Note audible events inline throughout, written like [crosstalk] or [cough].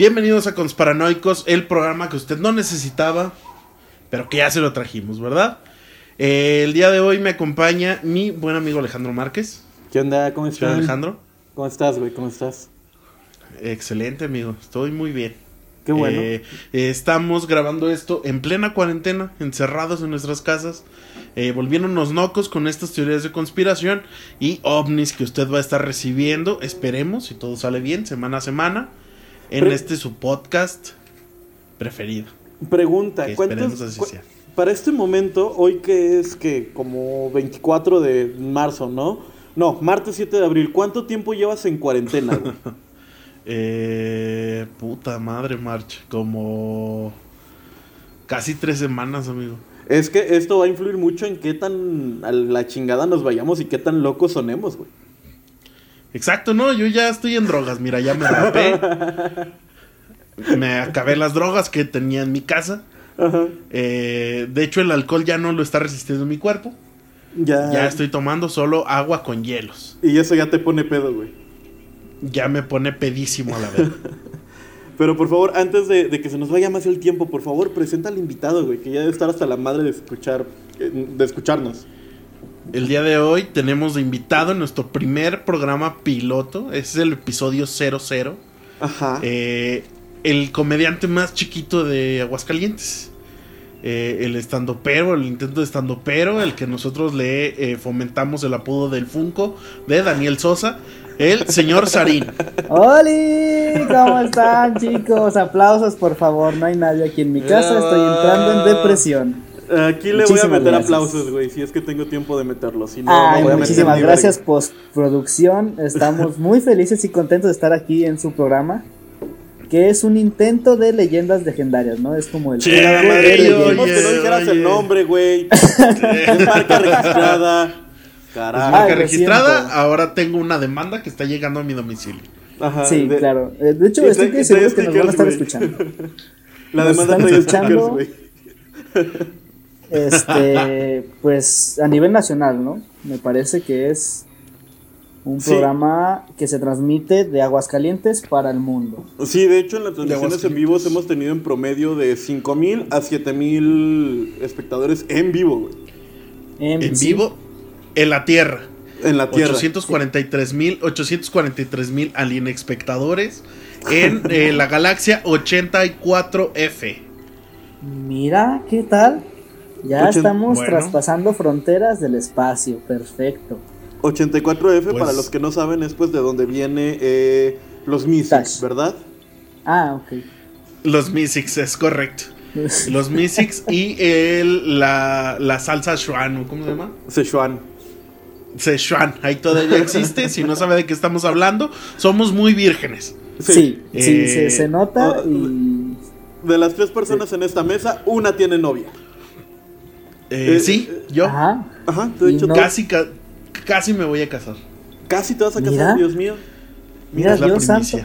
Bienvenidos a Consparanoicos, el programa que usted no necesitaba, pero que ya se lo trajimos, ¿verdad? Eh, el día de hoy me acompaña mi buen amigo Alejandro Márquez. ¿Qué onda? ¿Cómo ¿Qué estás? Alejandro? ¿Cómo estás, güey? ¿Cómo estás? Excelente, amigo. Estoy muy bien. Qué bueno. Eh, eh, estamos grabando esto en plena cuarentena, encerrados en nuestras casas, eh, volviéndonos locos con estas teorías de conspiración y ovnis que usted va a estar recibiendo, esperemos, si todo sale bien, semana a semana, en Pre- este su podcast preferido. Pregunta, ¿cuántos, esperemos así cu- sea. para este momento, hoy que es que como 24 de marzo, ¿no? No, martes 7 de abril, ¿cuánto tiempo llevas en cuarentena, güey? [laughs] Eh, puta madre, March, como casi tres semanas, amigo. es que esto va a influir mucho en qué tan a la chingada nos vayamos y qué tan locos sonemos, güey. Exacto, no, yo ya estoy en drogas, mira, ya me rapé. me acabé las drogas que tenía en mi casa. Ajá. Eh, de hecho, el alcohol ya no lo está resistiendo mi cuerpo. Ya, Ya estoy tomando solo agua con hielos. Y eso ya te pone pedo, güey. Ya me pone pedísimo a la vez. [laughs] Pero por favor, antes de, de que se nos vaya más el tiempo, por favor, presenta al invitado, güey, que ya debe estar hasta la madre de escuchar, eh, de escucharnos. El día de hoy tenemos de invitado en nuestro primer programa piloto. Es el episodio 00. Ajá. Eh, el comediante más chiquito de Aguascalientes. Eh, el estando pero, el intento de estando pero, el que nosotros le eh, fomentamos el apodo del Funko de Daniel Sosa, el señor Sarín. [laughs] ¡Holi! ¿Cómo están, chicos? Aplausos, por favor. No hay nadie aquí en mi casa. Estoy entrando en depresión. Aquí le voy a meter gracias. aplausos, güey, si es que tengo tiempo de meterlo. Si no, Ay, no voy a meter muchísimas gracias, postproducción. Estamos muy felices y contentos de estar aquí en su programa. Que es un intento de leyendas legendarias, ¿no? Es como el. Sí, Chingada madre, dijimos oye, que no dijeras oye. el nombre, güey. [laughs] Es marca registrada. Es Carajo. marca Ay, lo registrada, siento. ahora tengo una demanda que está llegando a mi domicilio. Ajá, Sí, de- claro. Eh, De hecho, estoy seguro que nos van a estar escuchando. La Nos demanda están trae escuchando. Este, [laughs] pues a nivel nacional, ¿no? Me parece que es un Sí. programa que se transmite de Aguascalientes para el mundo. Sí, de hecho en las transmisiones en Aguascalientes. vivo hemos tenido en promedio de 5000 a 7000 espectadores en vivo, güey. En sí, vivo, en la Tierra. En la tierra. 843 mil 843 mil alien espectadores en eh, la galaxia 84F. Mira, ¿qué tal? Ya estamos bueno. traspasando fronteras del espacio, perfecto. 84F, Pues- para los que no saben, es pues de donde viene eh, los Mystics, Tash. ¿verdad? Ah, ok. Los Mystics, es correcto. [laughs] Los Mystics y el, la, la salsa Shuan, ¿cómo se llama? Sichuan. Szechuan, ahí todavía existe. Si no sabe de qué estamos hablando, somos muy vírgenes. Sí, sí, Eh, se, se nota ah, y De las tres personas en esta mesa, una tiene novia. Eh, Eh, sí, yo Ajá. Ajá, de hecho, no- casi, ca- casi me voy a casar. casi te vas a casar, Mira. Dios mío. Mira, es la Dios santo.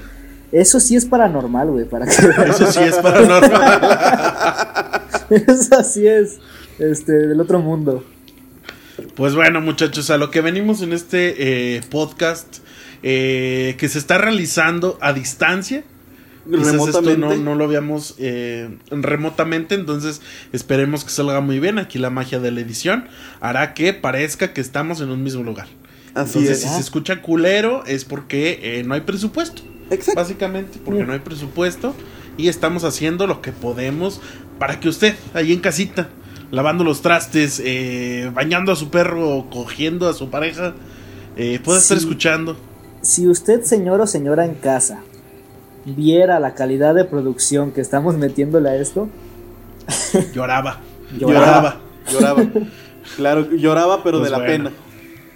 Eso sí es paranormal, güey, para que [laughs] Eso sí es paranormal. [laughs] Eso sí es este del otro mundo. Pues bueno, muchachos, a lo que venimos en este eh, podcast eh, que se está realizando a distancia. Esto no, no lo habíamos eh, remotamente, entonces esperemos que salga muy bien. Aquí la magia de la edición hará que parezca que estamos en un mismo lugar. Así entonces, es. si se escucha culero es porque eh, no hay presupuesto. Exacto. Básicamente, porque no hay presupuesto y estamos haciendo lo que podemos para que usted, ahí en casita, lavando los trastes, eh, bañando a su perro o cogiendo a su pareja, eh, pueda estar escuchando. Si usted, señor o señora en casa, viera la calidad de producción que estamos metiéndole a esto, Lloraba. lloraba. Lloraba. claro, lloraba, pero Pues de la bueno. pena.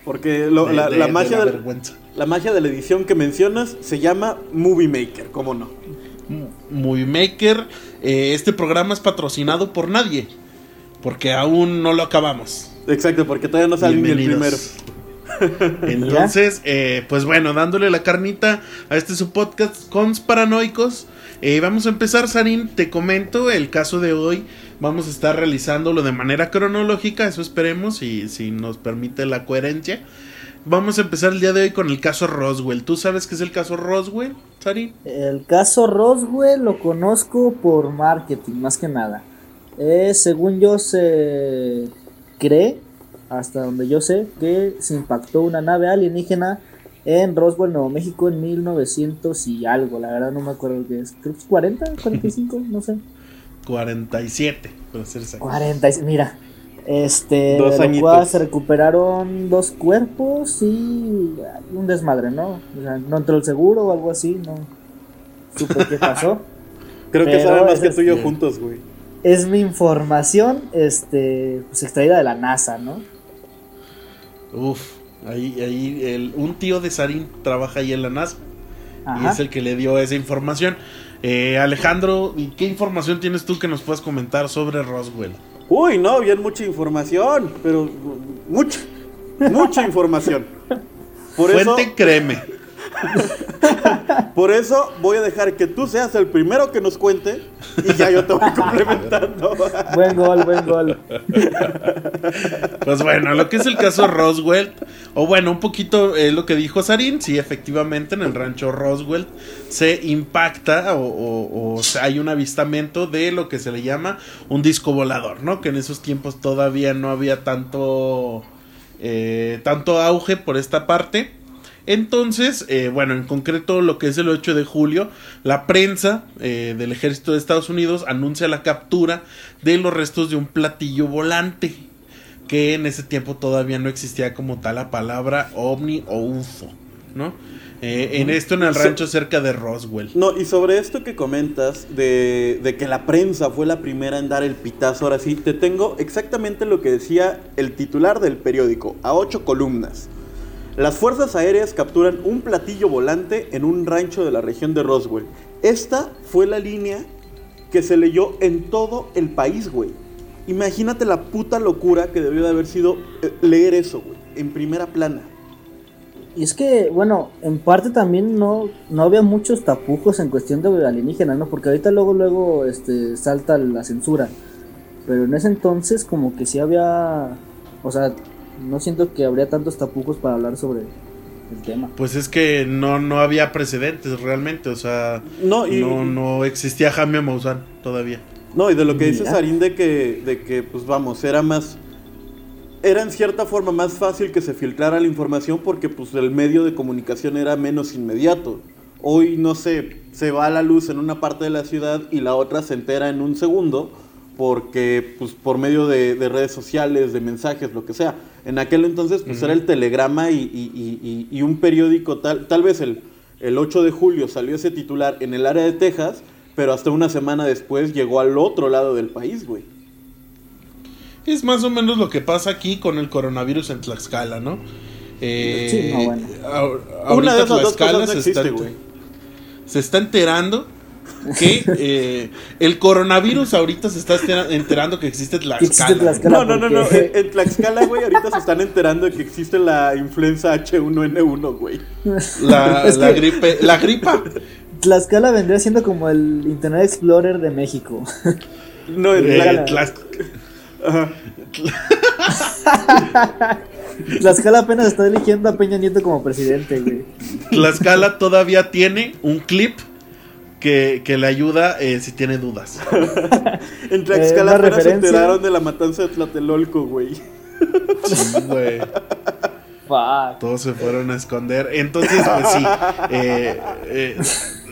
Porque lo- De- la, de- la de magia la de, vergüenza. la magia de la edición que mencionas se llama Movie Maker, ¿cómo no? Movie Maker, eh, este programa es patrocinado por nadie, porque aún no lo acabamos. Exacto, porque todavía no sale ni el primero. [laughs] Entonces, eh, pues bueno, dándole la carnita a este su podcast Cons Paranoicos. eh, vamos a empezar, Sarin. Te comento el caso de hoy. Vamos a estar realizándolo de manera cronológica, eso esperemos, y si nos permite la coherencia. vamos a empezar el día de hoy con el caso Roswell. ¿Tú sabes qué es el caso Roswell, Sari? El caso Roswell lo conozco por marketing, más que nada. Eh, según yo se cree, hasta donde yo sé, que se impactó una nave alienígena en Roswell, Nuevo México en 1900 y algo. La verdad no me acuerdo qué es. Creo que es 40, 45, [laughs] no sé. 47, por ser exacto. 47, mira. Este, Dos de lo añitos. cual se recuperaron dos cuerpos y un desmadre, ¿no? O sea, no entró el seguro o algo así, no supe qué pasó. [laughs] Creo que Pero saben más es que tú y yo juntos, güey. es mi información, este, pues extraída de la NASA, ¿no? Uf, ahí, ahí, el, un tío de Sarin trabaja ahí en la NASA y es el que le dio esa información. Eh, Alejandro, ¿y ¿qué información tienes tú que nos puedas comentar sobre Roswell? Uy, no, bien mucha información, pero mucha, mucha [laughs] información. Por eso, Fuente, créeme. [laughs] [laughs] por eso voy a dejar que tú seas el primero que nos cuente y ya yo te voy [laughs] complementando. [laughs] Buen gol, buen gol. Pues bueno, lo que es el caso Roswell, o bueno, un poquito eh, lo que dijo Sarin, sí, efectivamente en el rancho Roswell se impacta o, o- hay un avistamiento de lo que se le llama un disco volador, ¿no? Que en esos tiempos todavía no había tanto, eh, tanto auge por esta parte. Entonces, eh, bueno, en concreto lo que es el 8 de julio, la prensa eh, del ejército de Estados Unidos anuncia la captura de los restos de un platillo volante, que en ese tiempo todavía no existía como tal la palabra ovni o UFO, ¿no? Eh, en esto en el rancho cerca de Roswell. No, y sobre esto que comentas de, de que la prensa fue la primera en dar el pitazo, ahora sí, te tengo exactamente lo que decía el titular del periódico, a ocho columnas. Las fuerzas aéreas capturan un platillo volante en un rancho de la región de Roswell. Esta fue la línea que se leyó en todo el país, güey. Imagínate la puta locura que debió de haber sido eh, leer eso, güey, en primera plana. Y es que, bueno, en parte también no, no había muchos tapujos en cuestión de alienígenas, ¿no? Porque ahorita luego, luego, este, salta la censura. Pero en ese entonces como que sí había, o sea, no siento que habría tantos tapujos para hablar sobre el tema. Pues es que no, no había precedentes realmente, o sea, No, y, no, no existía Jaime Maussan todavía. No, y de lo que dice. Sarín de que, de que, pues vamos, era más. Era en cierta forma más fácil que se filtrara la información porque, pues, el medio de comunicación era menos inmediato. Hoy, no sé, se va a la luz en una parte de la ciudad y la otra se entera en un segundo porque, pues, por medio de, de redes sociales, de mensajes, lo que sea. En aquel entonces, pues, era el telegrama y, y- y- un periódico, tal, tal vez el, el 8 de julio salió ese titular en el área de Texas, pero hasta una semana después llegó al otro lado del país, güey. Es más o menos lo que pasa aquí con el coronavirus en Tlaxcala, ¿no? Eh, Sí, no, bueno. ahor- Una ahorita de esas dos Tlaxcala cosas no se, está, se está enterando que eh, el coronavirus ahorita se está enterando que existe existe Tlaxcala. Tlaxcala. No, no, no, no. En, en Tlaxcala, güey, ahorita se están enterando de que existe la influenza H1N1, güey. La, [laughs] Es la que- gripe, la gripa. Tlaxcala vendría siendo como el Internet Explorer de México. No, en Eh, Tlaxcala. Tlaxcala apenas está eligiendo a Peña Nieto como presidente, güey. Tlaxcala todavía tiene un clip que, que le ayuda eh, si tiene dudas. [laughs] En Tlaxcala Eh, se enteraron de la matanza de Tlatelolco, güey. Sí, güey. Fuck. Todos se fueron a esconder. Entonces, pues sí. [laughs] eh, eh,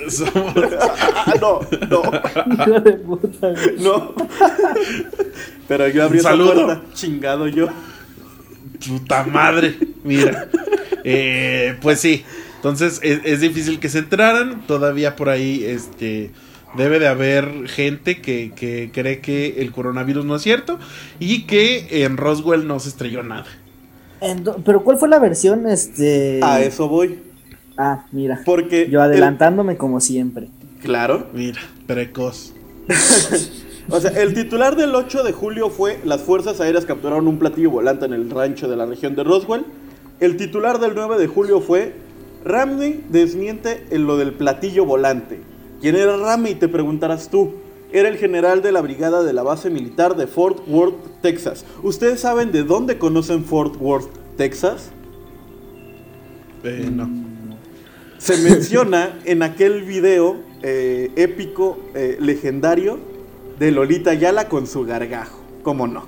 somos- Ah, no, no, Hijo de puta, güey. no. Pero yo abrí esa puerta, chingado yo. Puta madre. Mira. Eh, pues sí. Entonces es, es difícil que se entraran. Todavía por ahí este, debe de haber gente que, que cree que el coronavirus no es cierto. Y que en Roswell no se estrelló nada. Pero ¿cuál fue la versión? Este. A eso voy. Ah, mira. Porque. Yo el- adelantándome como siempre. claro. Mira, precoz. [laughs] O sea, el titular del 8 de julio fue Las fuerzas aéreas capturaron un platillo volante en el rancho de la región de Roswell. El titular del 9 de julio fue Ramney desmiente en lo del platillo volante. ¿Quién era Ramney? Te preguntarás tú. Era el general de la brigada de la base militar de Fort Worth, Texas. ¿Ustedes saben de dónde conocen Fort Worth, Texas? Eh, no. Se [laughs] menciona en aquel video eh, épico, eh, legendario, de Lolita Yala con su gargajo. ¿Cómo no?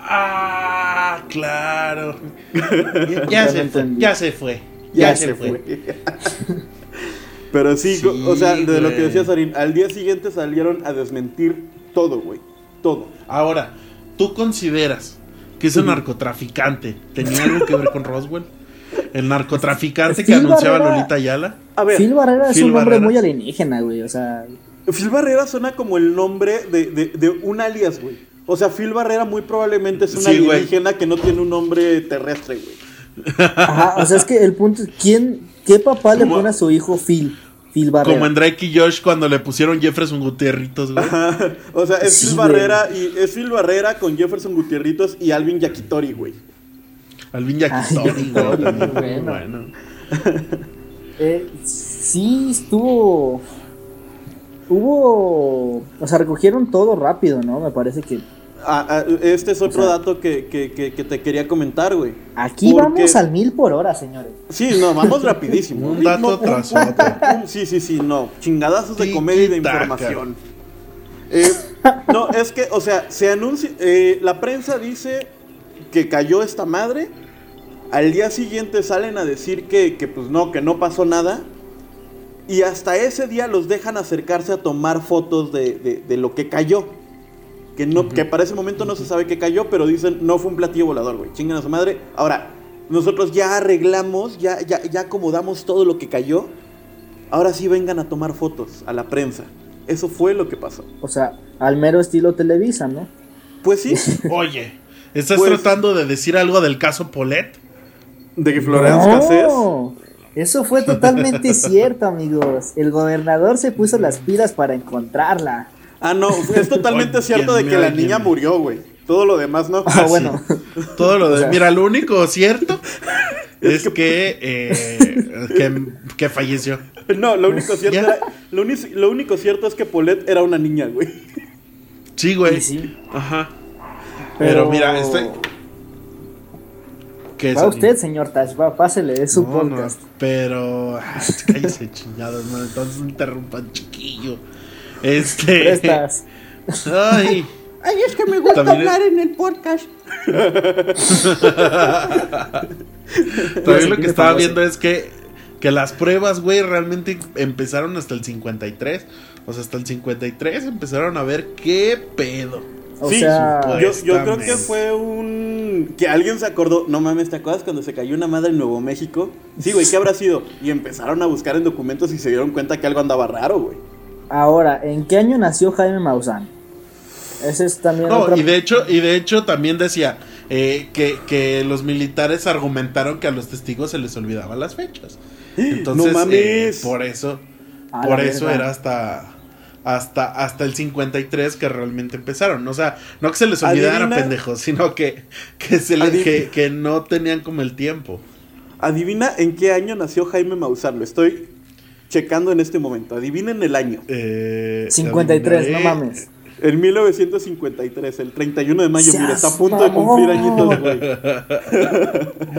Ah, claro. ya, [laughs] ya Ya se lo fue. entendí. Ya se fue. Ya, se, fue. [laughs] Pero sí, Sí, o sea, de lo que decía Sarin, al día siguiente salieron a desmentir todo, güey. Todo. Ahora, ¿tú consideras que ese narcotraficante tenía algo que ver con Roswell? El narcotraficante que Phil anunciaba Barrera- Lolita Ayala. A ver, Phil Barrera es Phil un nombre Barrera. muy alienígena, güey. O sea, Phil Barrera suena como el nombre de, de- de un alias, güey. O sea, Phil Barrera muy probablemente es un Sí, güey. alienígena que no tiene un nombre terrestre, güey. Ajá, o sea, es que el punto es, ¿quién, qué papá le pone a su hijo Phil? Phil Barrera. Como en Drake y Josh cuando le pusieron Jefferson Gutierritos, güey. O sea, es Sí, Phil güey. Barrera y es Phil Barrera con Jefferson Gutierritos y Alvin Yakitori, güey. Alvin Yakitori, Ay, güey. Bueno. bueno. Eh, sí, estuvo. Hubo. O sea, recogieron todo rápido, ¿no? Me parece que. Ah, ah, este es otro O sea- dato que, que- que- que te quería comentar, güey. Aquí Porque- vamos al mil por hora, señores. Sí, no, vamos rapidísimo. [laughs] Un dato No, tras otro. Sí, sí, sí, no. Chingadazos de comedia y de información. Eh, [laughs] no, es que, o sea, se anuncia. eh, la prensa dice que cayó esta madre. Al día siguiente salen a decir que, que, pues no, que no pasó nada. Y hasta ese día los dejan acercarse a tomar fotos de, de- de lo que cayó. Que, no, que para ese momento no se sabe qué cayó, pero dicen no fue un platillo volador, güey. Chingan a su madre. Ahora, nosotros ya arreglamos, ya, ya, ya acomodamos todo lo que cayó. Ahora sí vengan a tomar fotos a la prensa. Eso fue lo que pasó. O sea, al mero estilo Televisa, ¿no? Pues sí, [laughs] Oye, ¿estás Pues- tratando de decir algo del caso Polet? de que Florence Cassés. No, eso fue totalmente [laughs] cierto, amigos. El gobernador se puso las pilas para encontrarla. Ah, no, es totalmente cierto de que la niña murió, güey. Todo lo demás no. Ah, bueno. Todo lo de. O sea- Mira, lo único cierto [laughs] es que, eh, que, que falleció. No, lo único cierto, era- lo, único cierto es que Paulette era una niña, güey. Sí, güey. Sí. Ajá. Pero, mira, estoy. ¿Qué es Va usted, señor Tash, va, pásele, es su No, no, podcast. pero. ah, cállese, chingados, no. Entonces interrumpan, chiquillo. Este. Prestas. Ay, Ay. es que me gusta También es- hablar en el podcast. [laughs] También lo que estaba famoso. viendo es que, que las pruebas, güey, realmente empezaron hasta el 53. O sea, hasta el 53 empezaron a ver qué pedo. O Sí, sea, Yo, yo creo que fue un. Que alguien se acordó. No mames, ¿te acuerdas cuando se cayó una madre en Nuevo México? Sí, güey, ¿qué habrá sido? Y empezaron a buscar en documentos y se dieron cuenta que algo andaba raro, güey. Ahora, ¿en qué año nació Jaime Maussan? Ese es también No, otra- y de hecho, y de hecho también decía eh, que, que los militares argumentaron que a los testigos se les olvidaban las fechas. [gasps] Entonces, No mames. eh, por eso, A por eso era hasta hasta hasta el 53 que realmente empezaron. O sea, no que se les olvidara, Adivina- pendejos, sino que que se les, que, que no tenían como el tiempo. Adivina en qué año nació Jaime Maussan. Lo estoy checando en este momento. Adivinen el año. Eh, 53, no mames. En 1953, el 31 de mayo. Mira, está a punto de cumplir añitos, güey.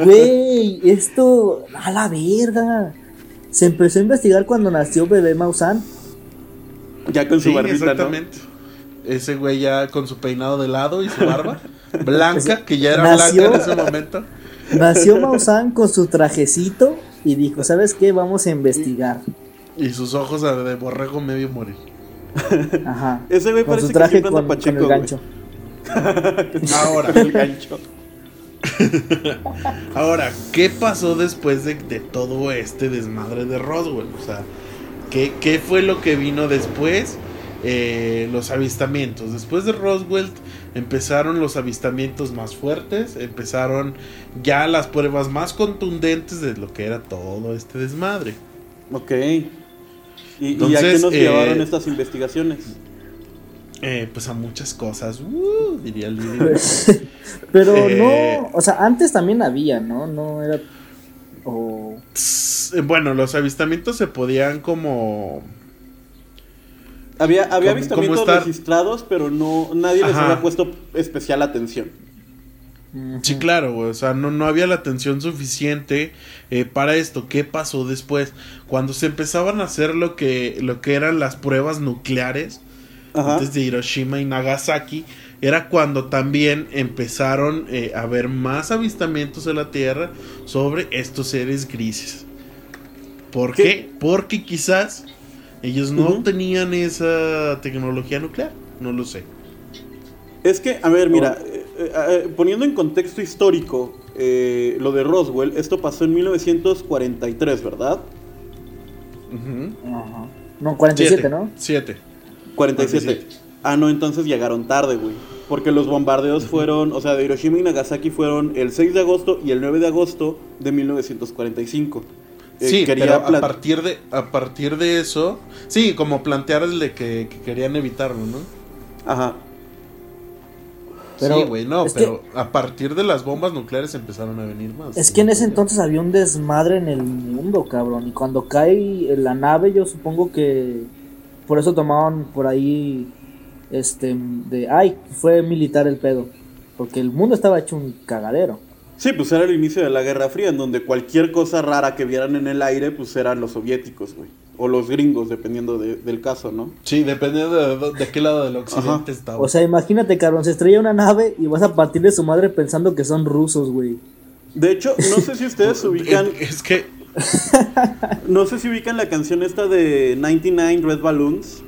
Güey, esto. A la verga. Se empezó a investigar cuando nació bebé Maussan. Ya con su Sí, barbita, ¿no? exactamente. Ese güey ya con su peinado de lado y su barba [laughs] blanca, que ya era Nació- blanca en ese momento. Nació Maussan con su trajecito y dijo: ¿Sabes qué? Vamos a investigar. Y sus ojos de borrego medio morir. [laughs] Ajá. Ese güey Con parece su que traje siempre anda con, pacheco, con el gancho. [laughs] Ahora, El gancho. [laughs] ahora, ¿qué pasó después de, de todo este desmadre de Roswell? O sea, ¿qué, qué fue lo que vino después? Eh, los avistamientos. Después de Roswell empezaron los avistamientos más fuertes, empezaron ya las pruebas más contundentes de lo que era todo este desmadre. Ok. ¿Y, y a Entonces, qué nos eh, llevaron estas investigaciones? Eh, pues a muchas cosas, uh, diría Lili. [laughs] Pero Eh. no. O sea, antes también había, ¿no? No era. O. Tss, eh, Bueno, los avistamientos se podían como... Había, había ¿Cómo- avistamientos estar? registrados, pero no nadie les Ajá. había puesto especial atención. Sí, claro, güey. O sea, no, no había la atención suficiente eh, para esto. ¿Qué pasó después? Cuando se empezaban a hacer lo que, lo que eran las pruebas nucleares Ajá. antes de Hiroshima y Nagasaki, era cuando también empezaron eh, a haber más avistamientos en la Tierra sobre estos seres grises. ¿Por ¿Qué? qué? Porque quizás ellos no Ujú. tenían esa tecnología nuclear. No lo sé. Es que, a ver, mira, eh, eh, eh, poniendo en contexto histórico eh, lo de Roswell, esto pasó en 1943, ¿verdad? Ajá. No, 47, Siete. ¿no? Siete. 47. 47. Ah, no, entonces llegaron tarde, güey. Porque los bombardeos fueron, o sea, de Hiroshima y Nagasaki fueron el 6 de agosto y el 9 de agosto de 1945. Eh, Sí, quería pero a partir de a partir de eso, sí, como plantear el de que, que querían evitarlo, ¿no? Ajá. Pero sí, güey, no, que- pero a partir de las bombas nucleares empezaron a venir más. Es que en ese entonces había un desmadre en el mundo, cabrón. Y cuando cae en la nave, yo supongo que por eso tomaban por ahí, este, de, ay, fue militar el pedo. Porque el mundo estaba hecho un cagadero. Sí, pues era el inicio de la Guerra Fría, en donde cualquier cosa rara que vieran en el aire, pues eran los soviéticos, güey. O los gringos, dependiendo de- del caso, ¿no? Sí, dependiendo de, de qué lado del occidente estaba. O sea, imagínate, cabrón, se estrella una nave y vas a partir de su madre pensando que son rusos, güey. De hecho, no sé si ustedes [laughs] ubican, es, es que no sé si ubican la canción esta de 99 Red Balloons.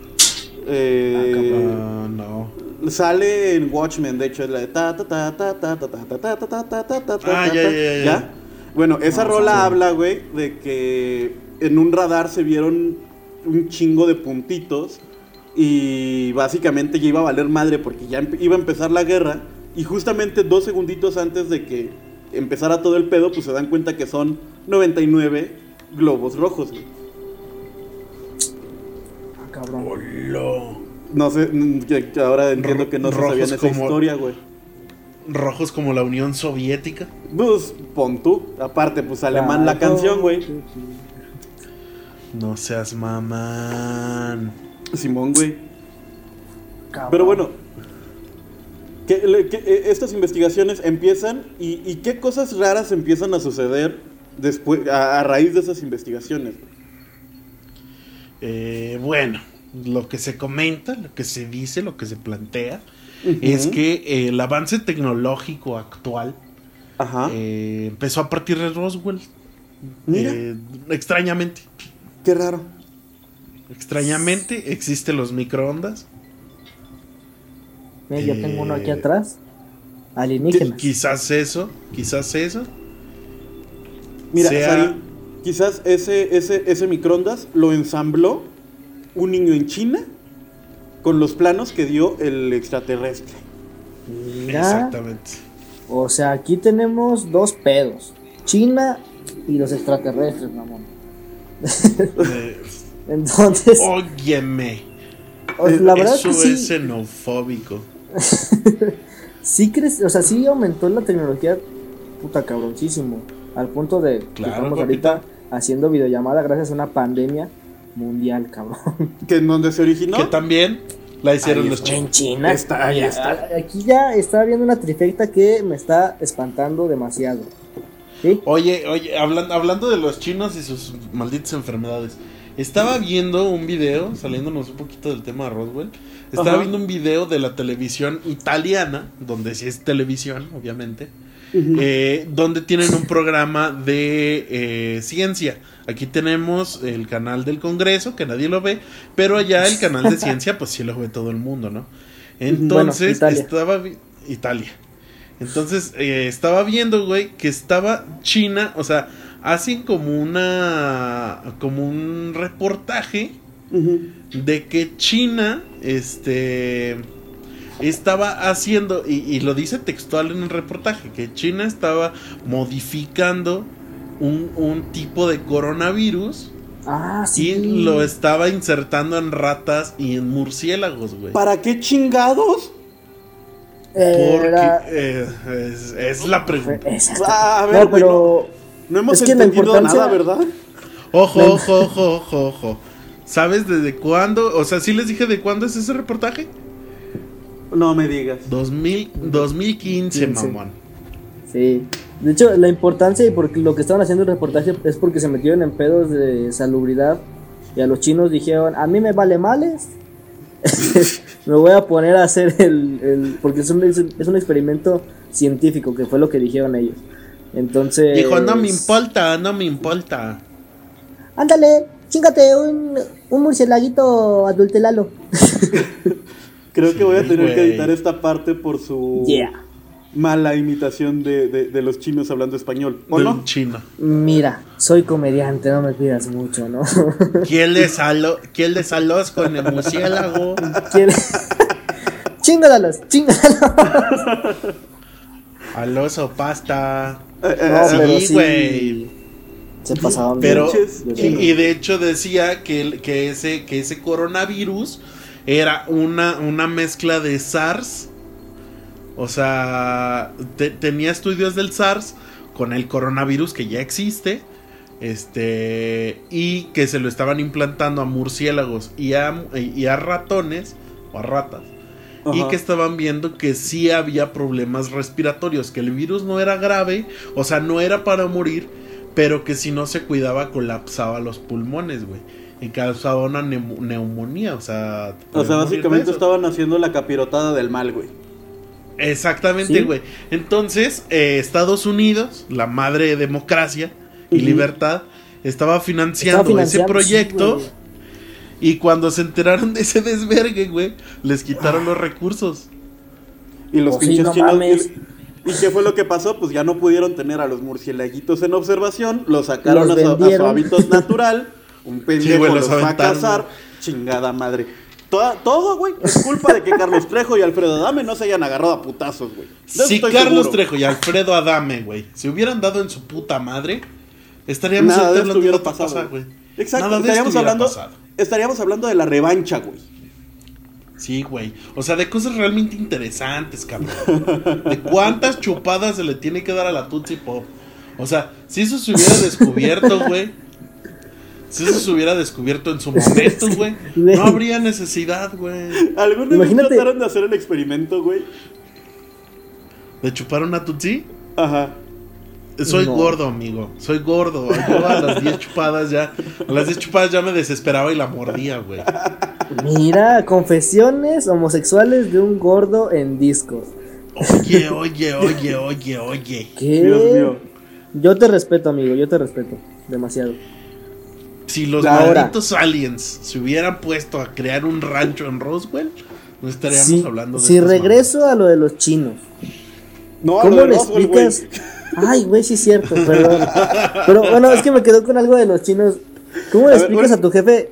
Eh, ah, no. Sale en Watchmen, de hecho, es la de ta ta ta ta ta ta ta ta ta ta ta ta ta ta ta Ah, ya. Bueno, esa rola habla, güey, de que en un radar se vieron un chingo de puntitos y básicamente ya iba a valer madre porque ya iba a empezar la guerra y justamente dos segunditos antes de que empezara todo el pedo, pues se dan cuenta que son 99 globos rojos, güey. Ah, cabrón. Hola. No sé, mm, ahora entiendo que no se sabían esa como- historia, güey. Rojos como la Unión Soviética. Pues, pon tú. Aparte, pues alemán la Claro. canción, güey. No seas mamán. Simón, güey. Pero bueno, que, eh, estas investigaciones empiezan y, y qué cosas raras empiezan a suceder después a, a raíz de esas investigaciones. Eh, bueno, lo que se comenta, lo que se dice, lo que se plantea, es que eh, el avance tecnológico actual Ajá. eh, empezó a partir de Roswell. Mira. Eh, extrañamente. Qué raro. Extrañamente existen los microondas. Mira, yo tengo uno aquí atrás. Alienígenas. Quizás eso, quizás eso. Mira, Sea- Sari, quizás ese, ese, ese microondas lo ensambló un niño en China con los planos que dio el extraterrestre. Mira. Exactamente. O sea, aquí tenemos dos pedos. China y los extraterrestres, mamón. Eh, [laughs] Entonces, óyeme. o- la verdad Eso es que es xenofóbico. [laughs] sí crees, o sea, sí aumentó la tecnología puta cabroncísimo. Al punto de que Claro, estamos papita. ahorita haciendo videollamada gracias a una pandemia mundial, cabrón. [laughs] Que en donde se originó. Que también la hicieron Ahí los chinos. En China. Está, ahí está. Aquí ya estaba viendo una trifecta que me está espantando demasiado. ¿Sí? Oye, oye, hablan- hablando de los chinos y sus malditas enfermedades. Estaba viendo un video, saliéndonos un poquito del tema de Roswell. Estaba Ajá. viendo un video de la televisión italiana, donde sí es televisión, obviamente. Eh, donde tienen un programa de eh, ciencia. Aquí tenemos el canal del Congreso, que nadie lo ve, pero allá el canal de [laughs] ciencia, pues sí lo ve todo el mundo, ¿no? Entonces, Italia. estaba... Italia. Entonces, eh, estaba viendo, güey, que estaba China, o sea, hacen como una... como un reportaje de que China, este, estaba haciendo, y, y lo dice textual en el reportaje, que China estaba modificando un, un tipo de coronavirus Ah, sí. y lo estaba insertando en ratas y en murciélagos, güey. ¿Para qué chingados? Porque Era- eh, es, es la pregunta. Exacto. Ah, a ver, no, pero No hemos Es que la entendido importancia- nada, ¿verdad? Ojo, ojo, ojo, ojo, ojo. ¿Sabes desde cuándo? O sea, sí les dije de cuándo es ese reportaje. No me digas. 2000, 2015, 15. mamón. Sí. De hecho, la importancia y porque lo que estaban haciendo el reportaje es porque se metieron en pedos de salubridad y a los chinos dijeron, a mí me vale males, [laughs] me voy a poner a hacer el... el- porque es un, es un experimento científico, que fue lo que dijeron ellos. Entonces... Dijo, no me importa, no me importa. Ándale, chingate un, un murcielaguito adultelalo. [laughs] Creo que voy a tener que editar esta parte por su Yeah. mala imitación de, de- de los chinos hablando español. ¿O no? chino. Mira, soy comediante, no me pidas mucho, ¿no? ¿Quién le saló, quién le saló con el murciélago? ¿Quiere- [laughs] Chingadalos, chingadalos. Al oso pasta. Eh, eh, No, Sí, güey. Se pasaban Pero, Pinches y, y de hecho decía que, que, ese, que ese coronavirus era una, una mezcla de SARS. O sea, te- tenía estudios del SARS con el coronavirus que ya existe. Este, y que se lo estaban implantando a murciélagos y a, y a ratones o a ratas. Y que estaban viendo que sí había problemas respiratorios, que el virus no era grave, o sea, no era para morir, pero que si no se cuidaba colapsaba los pulmones, güey. Y causaba una neumonía, o sea... O sea, básicamente estaban haciendo la capirotada del mal, güey. Exactamente, Sí. güey. Entonces, eh, Estados Unidos, la madre de democracia y libertad, estaba financiando, Estaba ese proyecto. sí, y cuando se enteraron de ese desvergue, güey, les quitaron los recursos. Y los Oh, sí, pinches no chinos. mames. Y, ¿y qué fue lo que pasó? Pues ya no pudieron tener a los murciélaguitos en observación, los sacaron Los a su, a su hábitat natural. Un pendejo güey, los fue a güey. Chingada madre. Toda- todo, güey, es culpa de que Carlos Trejo y Alfredo Adame no se hayan agarrado a putazos, güey. Si Carlos seguro. Trejo y Alfredo Adame, güey, se hubieran dado en su puta madre, estaríamos Nada de esto hubiera pasado. güey. Exacto, Nada de estaríamos esto hablando, pasado. estaríamos hablando de la revancha, güey. Sí, güey. O sea, de cosas realmente interesantes, cabrón. De cuántas chupadas se le tiene que dar a la Tootsie Pop. O sea, si eso se hubiera descubierto, [laughs] güey. Si eso se hubiera descubierto en su [laughs] momento, güey. No habría necesidad, güey. ¿Alguna Imagínate- vez trataron de hacer el experimento, güey? ¿De chupar una Tootsie? Ajá. Soy No. gordo, amigo. Soy gordo. Yo a las 10 chupadas ya. A las 10 chupadas ya me desesperaba y la mordía, güey. Mira, confesiones homosexuales de un gordo en discos. Oye, oye, oye, oye, oye. ¿Qué? Dios mío. Yo te respeto, amigo, yo te respeto. Demasiado. Si los malditos aliens se hubieran puesto a crear un rancho en Roswell, no estaríamos Si, hablando de si regreso a lo de los chinos, No, a lo ¿cómo de le explicas? Ay, güey, sí es cierto, perdón. Pero bueno, es que me quedó con algo de los chinos. ¿Cómo le A explicas a tu jefe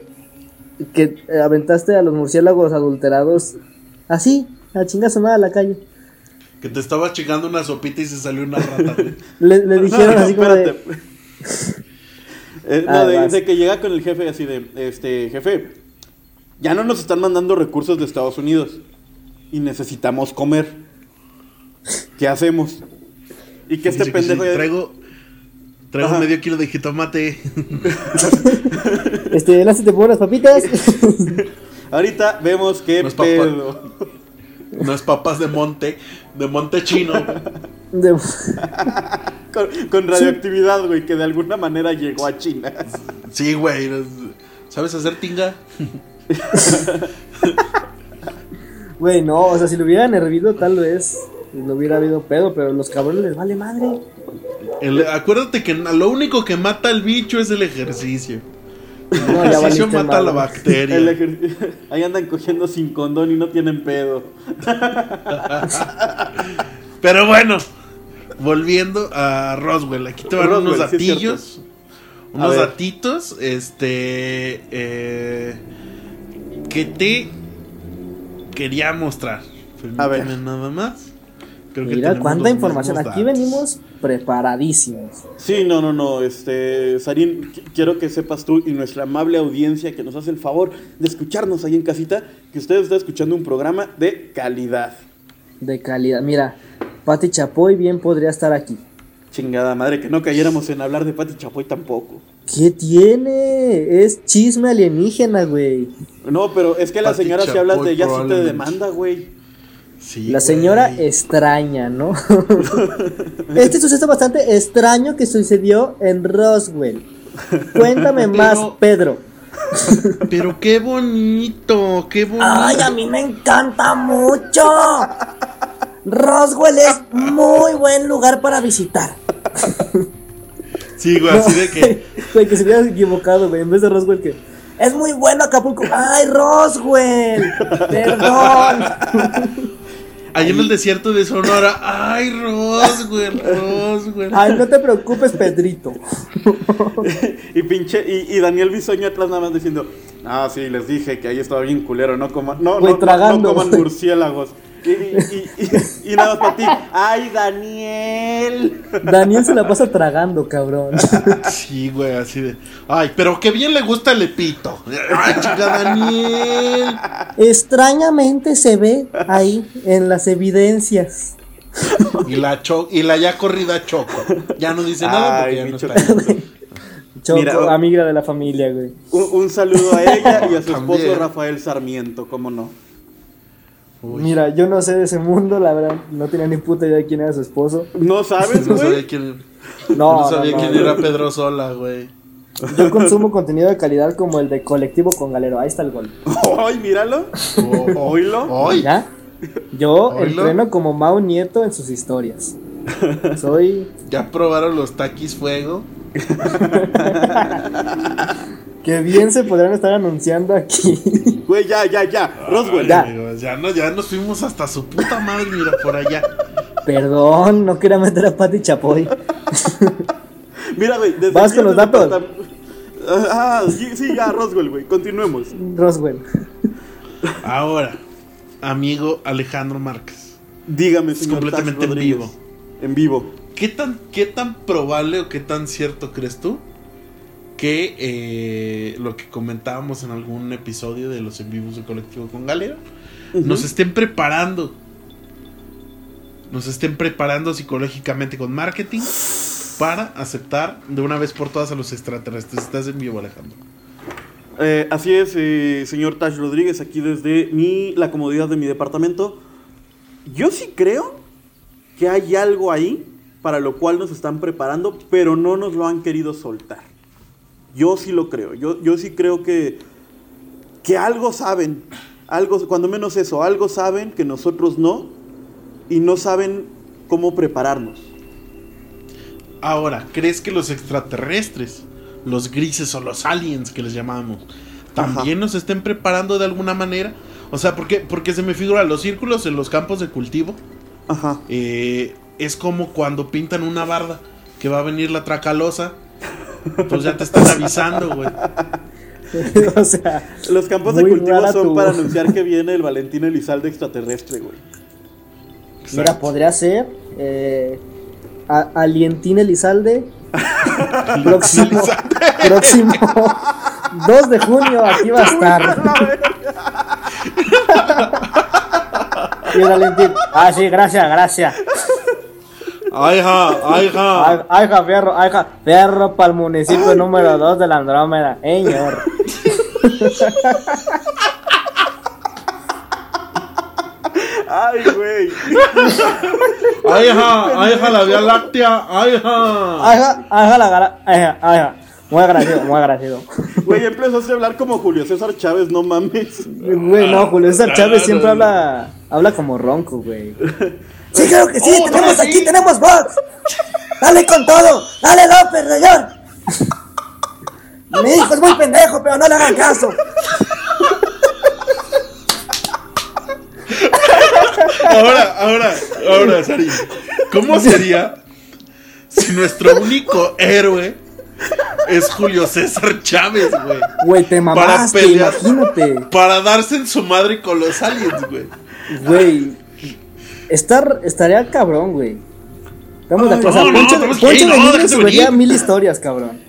que aventaste a los murciélagos adulterados así, a chingar su madre a la calle? Que te estaba chingando una sopita y se salió una rata, güey. [laughs] Le, le dijeron No, así como de, espérate. Eh, no, Ah, de, que llega con el jefe así de, este, jefe, ya no nos están mandando recursos de Estados Unidos y necesitamos comer. ¿Qué hacemos? Y que este sí, pendejo ya- Traigo, traigo Ajá. medio kilo de jitomate. este, ¿las te pongo unas papitas? [laughs] Ahorita vemos qué pedo. Unas papas de monte, de monte chino. De- Con, con radioactividad, güey, que de alguna manera llegó a China. Sí, güey. ¿Sabes hacer tinga? Güey, no, o sea, si lo hubieran hervido tal vez no hubiera habido pedo, pero los cabrones les vale madre. El- acuérdate que lo único que mata al bicho es el ejercicio. El No, ya ejercicio mata a la bacteria. El ejer- Ahí andan cogiendo sin condón y no tienen pedo. [laughs] Pero bueno, volviendo a Roswell, aquí te van Roswell, unos datillos. Unos datitos, este. eh, que te quería mostrar. A ver. Nada más. Creo Mira cuánta información. Aquí venimos preparadísimos. Sí, no, no, no, este, Sarín, qu- quiero que sepas tú y nuestra amable audiencia que nos hace el favor de escucharnos ahí en casita, que usted está escuchando un programa de calidad. De calidad. Mira, Pati Chapoy bien podría estar aquí. Chingada madre, que no cayéramos en hablar de Pati Chapoy tampoco. ¿Qué tiene? Es chisme alienígena, güey. No, pero es que la Pati señora si hablas de ella sí te demanda, güey. Sí, La señora güey. extraña, ¿no? [laughs] este suceso bastante extraño que sucedió en Roswell. Cuéntame [laughs] Pero- más, Pedro. [laughs] Pero qué bonito, qué bonito. Ay, a mí me encanta mucho. Roswell es muy buen lugar para visitar. Sí, güey, así de que. Güey, que se hubiera equivocado, güey. En vez de Roswell, que. Es muy bueno Acapulco. ¡Ay, Roswell! Perdón. Ahí en el desierto de Sonora. Ay, Roswell, Roswell. Ay, no te preocupes, Pedrito. [laughs] Y pinche, y, y Daniel Bisoño atrás nada más diciendo, ah, sí, les dije que ahí estaba bien culero, no coman, no, no, no, tragando, no coman murciélagos. Y, y, y, y- y nada más para ti, ay, Daniel. Daniel se la pasa tragando, cabrón. Sí, güey, así de. Ay, pero qué bien le gusta el epito. Ay, chica Daniel. Extrañamente se ve ahí en las evidencias. Y la, cho y la ya corrida Choco. Ya no dice nada porque Ay, ya no está. Choco. Choco, Mira, amiga de la familia, güey. Un, un saludo a ella y a su esposo. Rafael Sarmiento, ¿cómo no? Uy, Mira, yo no sé de ese mundo, la verdad, no tenía ni puta idea de quién era su esposo. ¿No sabes, [laughs] no güey? sabía quién, No, no sabía no, no, quién era Pedro Sola, güey. Yo consumo contenido de calidad como el de Colectivo con Galero. Ahí está el gol. [laughs] Ay, míralo. Oh, [laughs] Oílo. Ay, ¿Ya? Yo Oílo. entreno como Mau Nieto en sus historias. Soy. ya probaron los taquis fuego. Que bien se podrán estar anunciando aquí. Güey, ya, ya, ya. Roswell. Ay, Ya. amigos, ya, no, ya nos fuimos hasta su puta madre, mira, por allá. Perdón, no quería meter a Pati Chapoy. [laughs] Mira, güey. desde ¿Vas con los datos? departam- Ah, sí, sí, ya, Roswell, güey. Continuemos. Roswell. Ahora, amigo Alejandro Márquez. Dígame, Es señor completamente Tax en Rodríguez. vivo. En vivo. ¿Qué tan, ¿Qué tan probable o qué tan cierto crees tú que eh, lo que comentábamos en algún episodio de los en vivos de Colectivo con Galera nos estén preparando? Nos estén preparando psicológicamente con marketing para aceptar de una vez por todas a los extraterrestres. Estás en vivo, Alejandro. Eh, así es, eh, señor Tash Rodríguez, aquí desde mi, la comodidad de mi departamento. Yo sí creo que hay algo ahí para lo cual nos están preparando, pero no nos lo han querido soltar. Yo sí lo creo. Yo, yo sí creo que, que algo saben, algo, cuando menos eso, algo saben que nosotros no, y no saben cómo prepararnos. Ahora, ¿crees que los extraterrestres, los grises o los aliens que les llamamos, también nos estén preparando de alguna manera? O sea, porque, porque se me figura los círculos en los campos de cultivo. Ajá. eh, es como cuando pintan una barda que va a venir la tracalosa. Pues ya te están avisando, güey. [laughs] o sea, Los campos de cultivo son tu- para anunciar que viene el Valentín Elizalde extraterrestre, güey. mira, Exacto. podría ser eh, a- Alientín Elizalde. [laughs] próximo, próximo 2 de junio aquí va a estar. Y el [laughs] Alientín, ah, sí, gracias, gracias. Ay, ja, ay, ja. Ay, ay, ja, fierro, ay, ja, fierro para el municipio número 2 de la Andrómeda. Señor. Ay, güey. Ay, ja, ay, ja, la Vía Láctea. Ay, ja. Ay, ja, ay, ja, la gara, ay, ja, ay, ja. Muy agradecido, muy agradecido. Güey, empezaste a hablar como Julio César Chávez, no mames. Güey, no, Julio César Chávez siempre habla, habla como ronco, güey. Sí, creo que sí, Oh, tenemos sí. aquí, tenemos voz. Dale con todo, dale López, señor. Mi hijo es muy pendejo, pero no le hagan caso. Ahora, ahora, ahora, Sari. ¿Cómo sería si nuestro único héroe es Julio César Chávez, güey? Güey, te Para mamaste, pelear. imagínate. Para darse en su madre con los aliens, güey. Güey, estar, estaría cabrón, güey. Estamos de acuerdo. O sea, no, Poncho, Poncho de niño subiría mil historias, cabrón.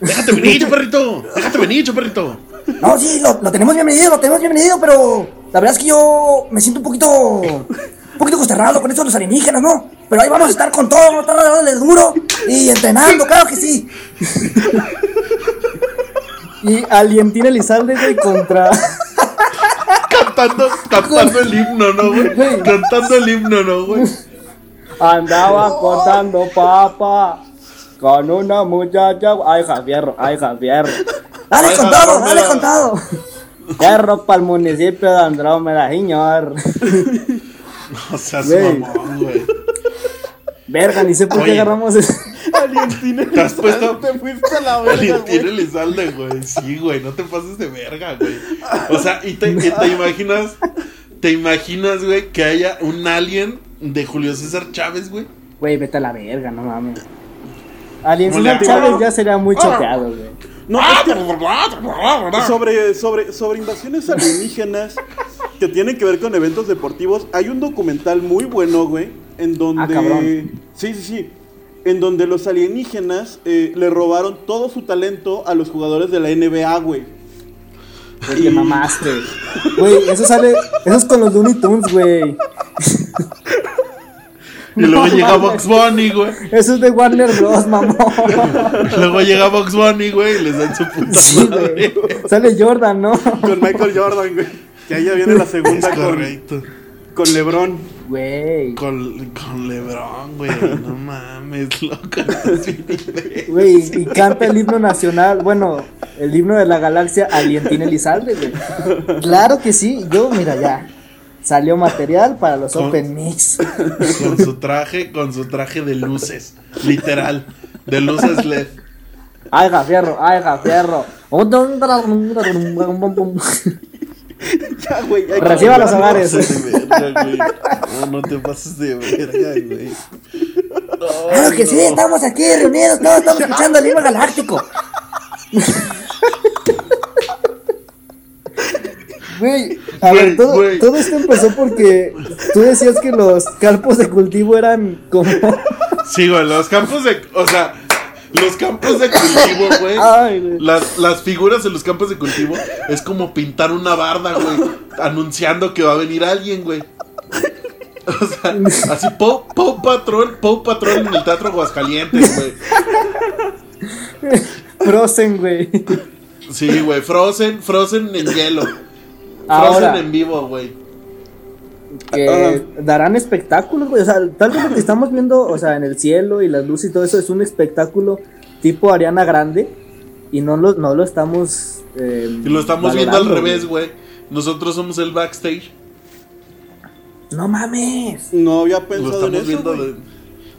Déjate venir, chaparrito. Déjate venir, chaparrito. No, sí, lo, lo tenemos bien medido, lo tenemos bien medido, pero la verdad es que yo me siento un poquito, un poquito consternado con esto de los alienígenas, ¿no? Pero ahí vamos a estar con todo, dándole duro y entrenando, claro que sí. [laughs] Y Alientina Elizalde, güey, contra... cantando, cantando el himno, ¿no, güey? Cantando el himno, ¿no, güey? Andaba cortando papa con una muchacha. Ay, Javierro, ay, Javierro. Dale Ay, con todo, Javierro. dale con todo. Fierro para el municipio de Andrómeda, señor. O sea, su Güey. mamón, güey. Verga, ni sé por qué agarramos eso. Alientine ¿Te has puesto- Te fuiste a la verga, Valentín güey. Elizalde, güey. Sí, güey, no te pases de verga, güey. O sea, y te, y te imaginas, te imaginas, güey, que haya un alien de Julio César Chávez, güey. Güey, vete a la verga, no mames. Alien ¿Cómo le César? Chávez ya sería muy choteado, güey. No, es que sobre, sobre, sobre invasiones alienígenas que tienen que ver con eventos deportivos, hay un documental muy bueno, güey, en donde... Ah, cabrón. Sí, sí, sí. En donde los alienígenas eh, le robaron todo su talento a los jugadores de la NBA, güey. Güey, te mamaste. [laughs] Güey, eso sale. Eso es con los Looney Tunes, güey. Y luego No llega. Box Bunny, güey. Eso es de Warner Bros, mamón. Y [laughs] luego llega Box Bunny, güey, y les dan su puta Sí, madre. güey. Sale Jordan, ¿no? Con Michael Jordan, güey. Que ahí ya viene la Es segunda con, correcto. con LeBron. Güey. Con, con Lebron, güey. No mames, loco. Güey, y canta el himno nacional, bueno, el himno de la galaxia Alientín Elizalde, güey. Claro que sí, yo, mira, ya. Salió material para los Con- Open Mix. Con su traje, con su traje de luces. Literal. De luces LED. Ay, fierro, ay, fierro. [laughs] Ya, güey. Reciba los hogares. No te pases de verga, güey. No. Claro que sí, estamos aquí reunidos, todos estamos escuchando el himno galáctico. Güey, a Güey, ver, todo, güey. todo esto empezó porque tú decías que los campos de cultivo eran como... Sí, güey, los campos de. O sea, los campos de cultivo, [laughs] güey. Ay, güey. Las, las figuras en los campos de cultivo es como pintar una barda, güey. Anunciando que va a venir alguien, güey. O sea, así Pau, Pau Patrón, Pau Patrón en el Teatro Aguascalientes, güey. Frozen, güey. Sí, güey, Frozen, Frozen en hielo. Frozen en vivo, güey. Que darán espectáculos, güey. O sea, tal vez lo que estamos viendo, o sea, en el cielo y las luces y todo eso es un espectáculo tipo Ariana Grande y no lo, no lo estamos. eh, Y lo estamos viendo al revés, güey. Nosotros somos el backstage. No mames. No había Lo pensado en estamos eso, viendo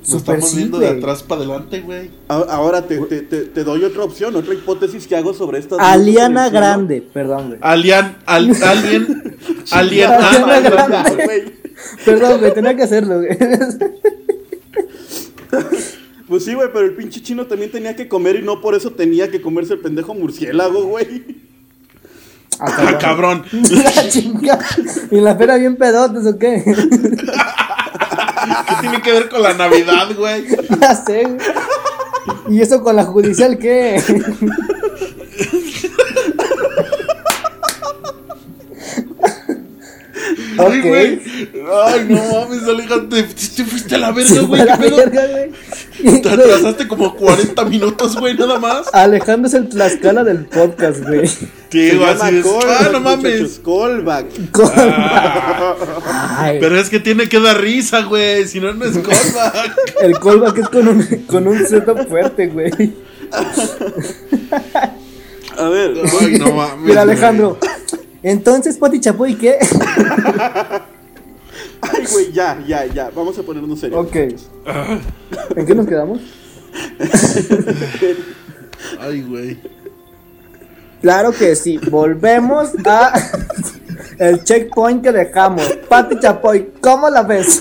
Súper estamos sí, viendo de atrás para adelante, güey. Ahora te, te, te, te doy otra opción, otra hipótesis que hago sobre esta. Aliana Grande, perdón, güey. Alien, al, alien, alien, Ariana ah, Grande. güey. Perdón, güey, tenía que hacerlo, güey. [laughs] Pues sí, güey, pero el pinche chino también tenía que comer y no por eso tenía que comerse el pendejo murciélago, güey. ah, cabrón. [laughs] La chinga. ¿Y la pera bien pedotes o qué? [laughs] ¿Qué tiene que ver con la Navidad, güey? ya sé. ¿Y eso con la judicial qué? Ay, Ok. güey. Ay, no mames, Alejandro. Te, te fuiste a la verga, güey. ¿Qué la pedo? verga, güey. Te atrasaste como 40 minutos, güey, nada más. Alejandro es el Tlaxcala del podcast, güey. Llama así. de, callback, Ah, no mames. Callback. Ah, Ay, pero es que tiene que dar risa, güey. Si no, no es callback. el callback es con un, con un fuerte, güey. A ver, Ay, no mames. Mira, güey. Entonces, Pati Chapoy, ¿qué? [laughs] ay, güey, ya, ya, ya. Vamos a ponernos serios. ok. [laughs] ¿En qué nos quedamos? [laughs] Ay, güey. Claro que sí. Volvemos a el checkpoint que dejamos. Pati Chapoy, ¿cómo la ves?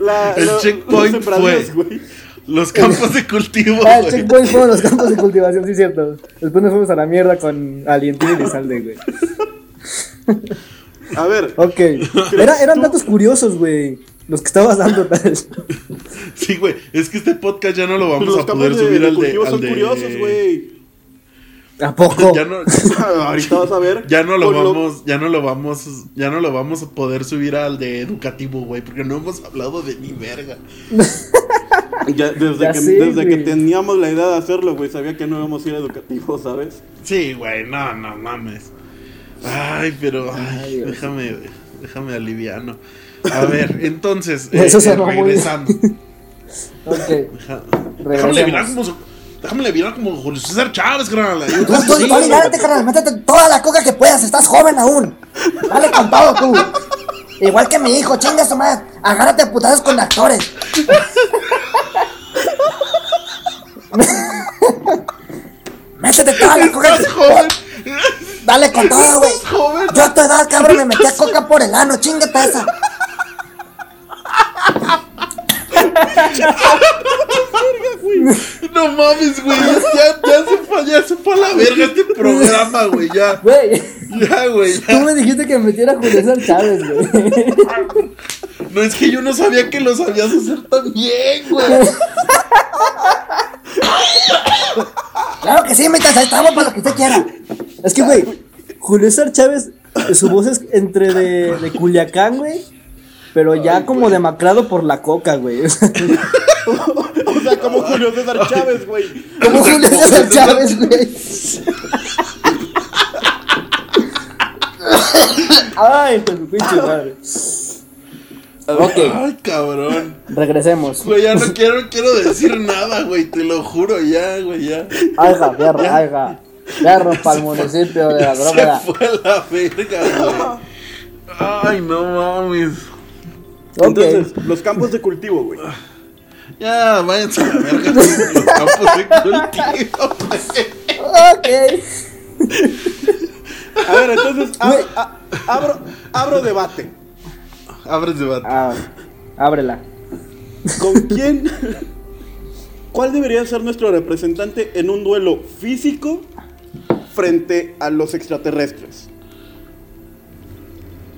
La, El lo- checkpoint fue- güey. Los campos de cultivo, Ah, el checkpoint fueron los campos de cultivación, sí, cierto. Después nos fuimos a la mierda con Alientín y Lizalde, güey. A ver, Ok. Era- eran datos curiosos, güey. Los que estabas dando, tal. Sí, güey. Es que este podcast ya no lo vamos los a poder de, subir de al de. cultivo al son de- curiosos, güey. ¿A poco? Ya no, [laughs] Ahorita vas a ver. ya no lo vamos, ya no lo vamos, ya no lo vamos a poder subir al de educativo, güey, porque no hemos hablado de ni verga. [laughs] Ya, [laughs] desde Ya que, desde teníamos la idea de hacerlo, güey, sabía que no íbamos a ir a educativo, ¿sabes? Sí, güey, no, no mames. Ay, pero ay, Ay, Dios. déjame, déjame aliviano. A ver, [laughs] entonces, Eso eh, se eh, muy- regresando. [laughs] Ok, Deja- déjame aliviar como, déjame como Julio César Chávez, carnal. Tú, tú, sí, carnal, métete toda la coca que puedas, estás joven aún. Dale con todo, tú. Igual que mi hijo, chinga su madre. Agárrate a putazos con actores. Métete toda la coca. Dale con todo, güey. Yo a tu edad, cabrón, me metí a coca por el ano, chingate esa. No mames, güey. Ya, ya, ya se fue, ya se fue a la verga este programa, güey. Ya, Güey, ya, güey. tú me dijiste que metiera a Julio César Chávez, güey. No es que yo no sabía que lo sabías hacer tan bien, güey. Claro que sí, ahí estamos para lo que usted quiera. Es que, güey, Julio César Chávez, su voz es entre de, de Culiacán, güey. Pero ya como demacrado por la coca, güey. [laughs] O sea, como Julio César Chávez, güey. Como Julio César Chávez, güey. Ay, pues su pinche madre. Ok, Ay, cabrón. regresemos. Güey, ya no quiero, no quiero decir nada, güey. Te lo juro, ya, güey, ya. Aiga, fierro, aiga. Fierro para el municipio de la Grómeda. Se fue a la verga, güey. Ay, no mames. Ok, Entonces, los campos de cultivo, güey. Ya, váyanse a la verga los campos de cultivo, güey. ok. A ver, entonces, ab- a- abro, abro debate. Abres debate. Ah, ábrela. ¿Con quién? ¿Cuál debería ser nuestro representante en un duelo físico frente a los extraterrestres?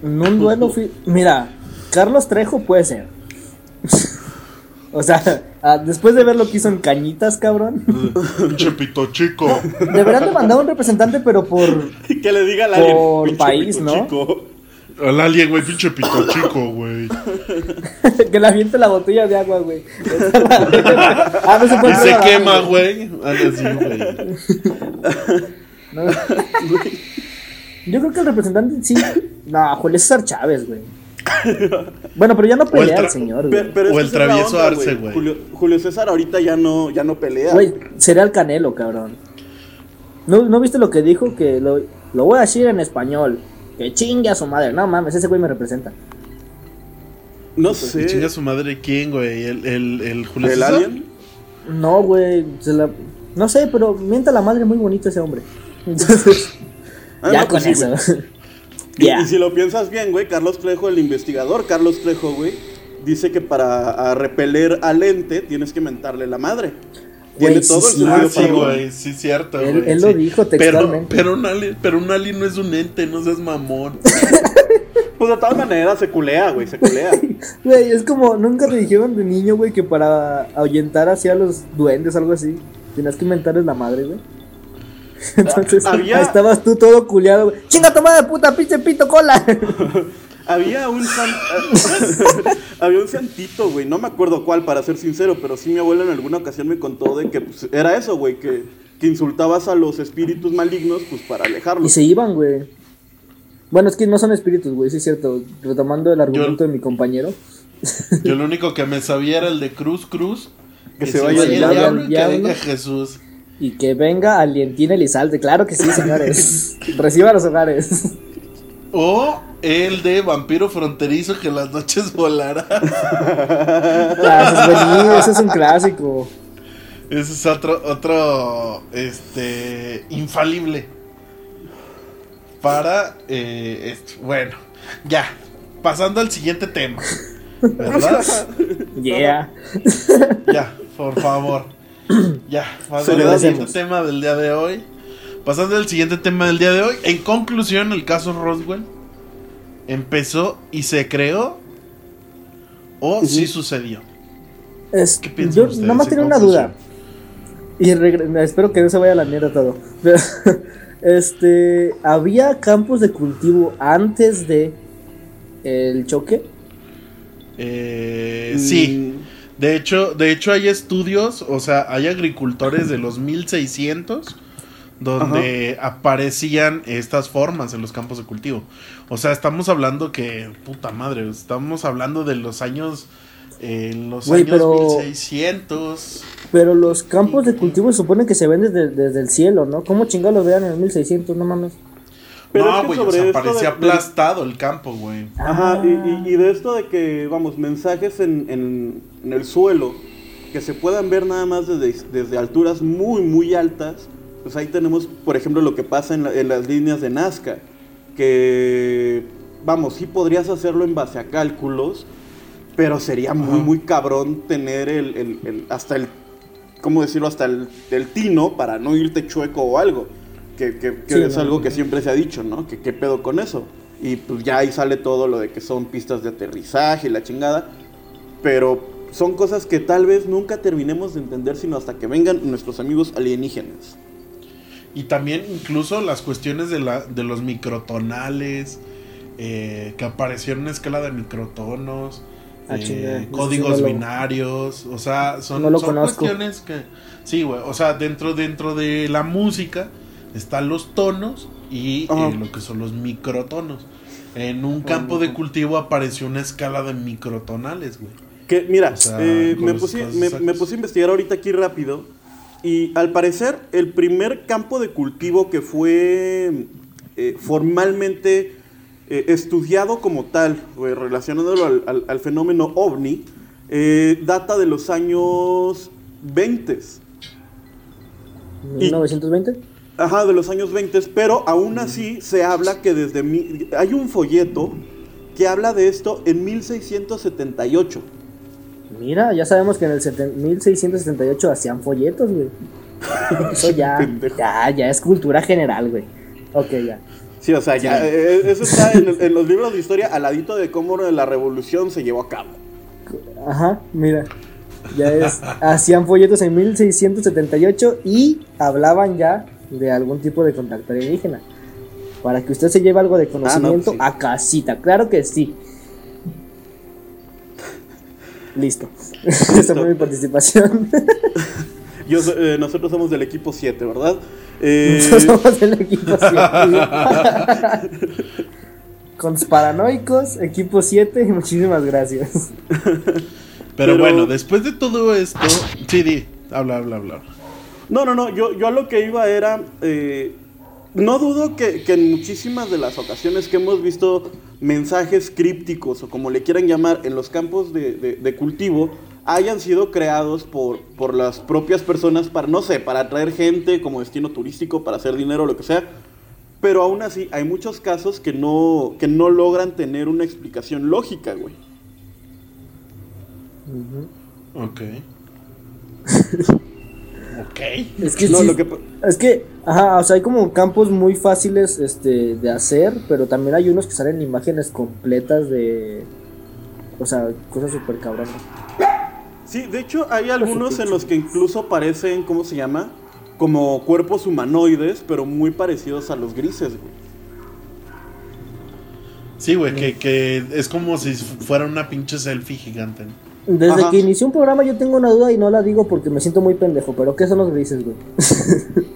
En un duelo. fi- Mira, Carlos Trejo puede ser. O sea, ah, después de ver lo que hizo en Cañitas, cabrón. Pinche pito chico. Deberán de mandar un representante, pero por. [laughs] Que le diga al alien. Por "Pinche país, pito ¿no? chico". Al alien, güey, pinche pito chico, güey. [laughs] que le aviente la botella de agua, güey. [laughs] ah, no se puede Y se quema, güey. Güey. No. Yo creo que el representante sí. No, Julio César Chávez, güey. Bueno, pero ya no el pelea el señor, güey. pero O el travieso onda, Arce, güey. Julio, Julio César ahorita ya no, ya no pelea. Güey, sería el Canelo, cabrón. ¿No, ¿No viste lo que dijo? Que lo, lo voy a decir en español. Que chingue a su madre. No mames, ese güey me representa. no ¿Y sé. chinga su madre quién, güey? ¿El, el, el Julio ¿El César? alien? No, güey. se la- No sé, pero mienta la madre muy bonito ese hombre. Entonces, Ah, ya no, con pues sí, Y- si lo piensas bien, güey, Carlos Trejo, el investigador, Carlos Trejo, güey, dice que para a repeler al ente tienes que mentarle la madre. Tiene sí, todo el sí. sentido Ah, sí, güey, sí, cierto, Él- güey. él lo dijo Pero, textualmente. pero, un alien, pero un alien no es un ente, no seas mamón. [laughs] Pues de todas maneras se culea, güey, se culea. [laughs] Güey, es como, nunca te dijeron de niño, güey, que para ahuyentar así a los duendes o algo así, tenías que inventarles la madre, güey. [laughs] Entonces, Había- estabas tú todo culiado, güey. ¡Chinga tu madre, puta, pinche pito cola! [laughs] Había un san... [laughs] Había un santito, güey, no me acuerdo cuál, para ser sincero, pero sí mi abuela en alguna ocasión me contó de que pues, era eso, güey, que, que insultabas a los espíritus malignos, pues para y alejarlos. se iban, güey. Bueno, es que no son espíritus, güey, sí es cierto. Retomando el argumento de mi compañero. Yo lo único que me sabía era el de Cruz Cruz. Que se vaya el el diablo. y que venga Jesús. Y que venga Alientina Elizalde, claro que sí, señores. [laughs] Reciba los hogares. O el de Vampiro Fronterizo que las noches volará. Ah, ese es buenísimo, ese es un clásico. Ese es otro, otro, este, infalible. Para, eh, esto. Bueno, ya. Pasando al siguiente tema. ¿Verdad? [laughs] Yeah. Ya, por favor. [clears throat] Ya, al siguiente tema del día de hoy. Pasando al siguiente tema del día de hoy. En conclusión, el caso Roswell empezó y se creó o sí sucedió. Es- ¿Qué piensan yo ustedes nada más en tenía una duda. Y espero que no se vaya a la mierda todo. Pero, [laughs] este, ¿había campos de cultivo antes de el choque? Eh, sí. De hecho, de hecho hay estudios, o sea, hay agricultores de los 1600 donde aparecían estas formas en los campos de cultivo. O sea, estamos hablando que, puta madre, estamos hablando de los años, eh, en los años pero- 1600. Pero los campos de cultivo se supone que se ven desde, desde el cielo, ¿no? ¿Cómo chingados los vean en el 1600? No mames. Pero es no, que güey, o sobre sea, esto de- parecía de- aplastado el campo, güey. Ajá, Ah. y, y- y de esto de que, vamos, mensajes en, en- en el suelo que se puedan ver nada más desde, desde alturas muy, muy altas, pues ahí tenemos, por ejemplo, lo que pasa en, la- en las líneas de Nazca, que, vamos, sí podrías hacerlo en base a cálculos, pero sería muy, Ajá. muy cabrón tener el, el- el- hasta el, ¿cómo decirlo? Hasta el, el tino para no irte chueco o algo, que, que- que Sí, es no, algo no. que siempre se ha dicho, ¿no? Que qué pedo con eso. Y pues ya ahí sale todo lo de que son pistas de aterrizaje y la chingada. Pero son cosas que tal vez nunca terminemos de entender sino hasta que vengan nuestros amigos alienígenas. Y también incluso las cuestiones de, la, de los microtonales, eh, que aparecieron en escala de microtonos, Ah, eh, códigos sí no lo- binarios, o sea, son, No lo son cuestiones que... Sí, güey, o sea, dentro, dentro de la música están los tonos y eh, lo que son los microtonos. En un campo de cultivo apareció una escala de microtonales, güey. Que mira, O sea, eh, me, puse, me, puse a investigar ahorita aquí rápido. Y al parecer, el primer campo de cultivo que fue eh, formalmente eh, estudiado como tal, relacionándolo al, al- al fenómeno ovni, eh, data de los años 20. Y- ¿1920? Ajá, de los años 20, pero aún así se habla que desde... mi- hay un folleto que habla de esto en 1678. Mira, ya sabemos que en el seten- 1678 hacían folletos, güey. [laughs] Eso ya, ya, ya es cultura general, güey. Ok, ya. Sí, o sea, ya, eh, eso está en, el- en los libros de historia al ladito de cómo la revolución se llevó a cabo. Ajá, mira. Ya es. Hacían folletos en 1678 y hablaban ya de algún tipo de contacto alienígena. Para que usted se lleve algo de conocimiento sí. a casita. Claro que sí. Listo. [laughs] Esta fue mi participación. [laughs] Yo, eh, nosotros somos del equipo 7, ¿verdad? Eh, Nosotros somos el equipo [laughs] 7. Consparanoicos, equipo 7, muchísimas gracias. Pero, Pero- bueno, después de todo esto... Sí, di, habla, habla, habla. No, no, no, yo, yo a lo que iba era... eh, no dudo que, que en muchísimas de las ocasiones que hemos visto mensajes crípticos o como le quieran llamar en los campos de, de- de cultivo hayan sido creados por, por las propias personas para, no sé, para atraer gente como destino turístico, para hacer dinero, lo que sea. Pero aún así hay muchos casos que no, que no logran tener una explicación lógica, güey. Ok. [laughs] ok. Es que No, sí, lo que pa- es que, ajá, o sea, hay como campos muy fáciles este, de hacer, pero también hay unos que salen imágenes completas de, o sea, cosas súper cabronas. Sí, de hecho hay algunos en los que incluso parecen, ¿cómo se llama? Como cuerpos humanoides, pero muy parecidos a los grises, güey. Sí, güey, que, que es como si fuera una pinche selfie gigante. ¿no? Desde Ajá. que inició un programa yo tengo una duda y no la digo porque me siento muy pendejo, pero ¿qué son los grises, güey? [laughs]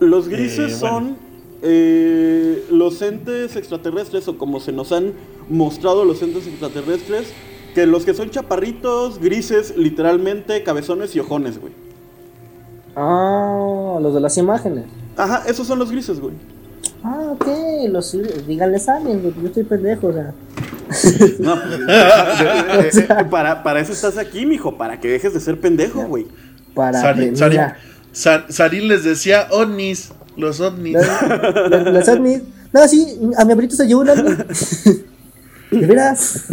Los grises Eh, bueno. son eh, los entes extraterrestres, o como se nos han mostrado los entes extraterrestres, que los que son chaparritos, grises, literalmente, cabezones y ojones, güey. Ah, los de las imágenes. Ajá, esos son los grises, güey. Ah, ok, los, díganles aliens, güey, yo estoy pendejo, o sea. [laughs] No, pues, eh, eh, para, para eso estás aquí, mijo, para que dejes de ser pendejo, güey. Para Sari- Sari- a- Sa- Sarín les decía ovnis, los ovnis. Las- las ovnis. No, sí, a mi abuelito se llevó un ovni. [laughs] ¿De veras?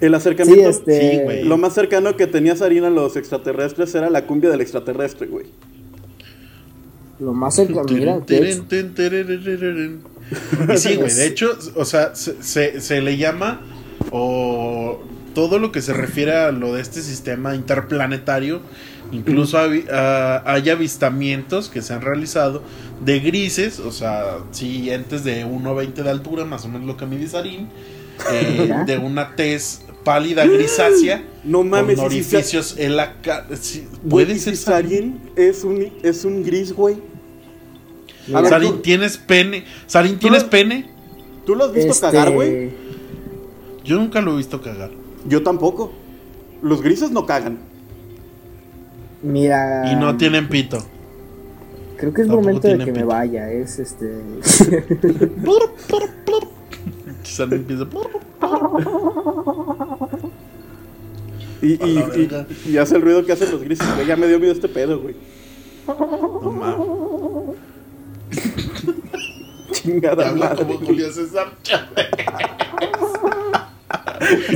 El acercamiento. Sí, este- Sí. Lo más cercano que tenía Sarina a los extraterrestres era la cumbia del extraterrestre, güey. Lo más cercano, [laughs] mira. Y sí, [laughs] güey, de hecho, o sea, se, se- se le llama o todo lo que se refiere a lo de este sistema interplanetario, incluso a- hay avistamientos que se han realizado de grises, o sea, sí, entes de 1,20 de altura, más o menos lo que mide Sarín, eh, [laughs] de una tez pálida grisácea, No mames, con orificios en la cara. puede ser. Sarin es un, es un gris, güey. Ver, tú- ¿tienes pene? Sarín, ¿tienes pene? ¿Tú lo has visto Este, cagar, güey? Yo nunca lo he visto cagar. Yo tampoco. Los grises no cagan. Mira. Y no tienen pito. Creo que es tampoco momento de que me vaya. Es este. [laughs] [laughs] Sarín empieza. Y, y, y- y hace el ruido que hacen los grises, güey. Ya me dio miedo este pedo, güey. No mames. [laughs] Chingada Habla madre. como Julio César Chávez. [laughs]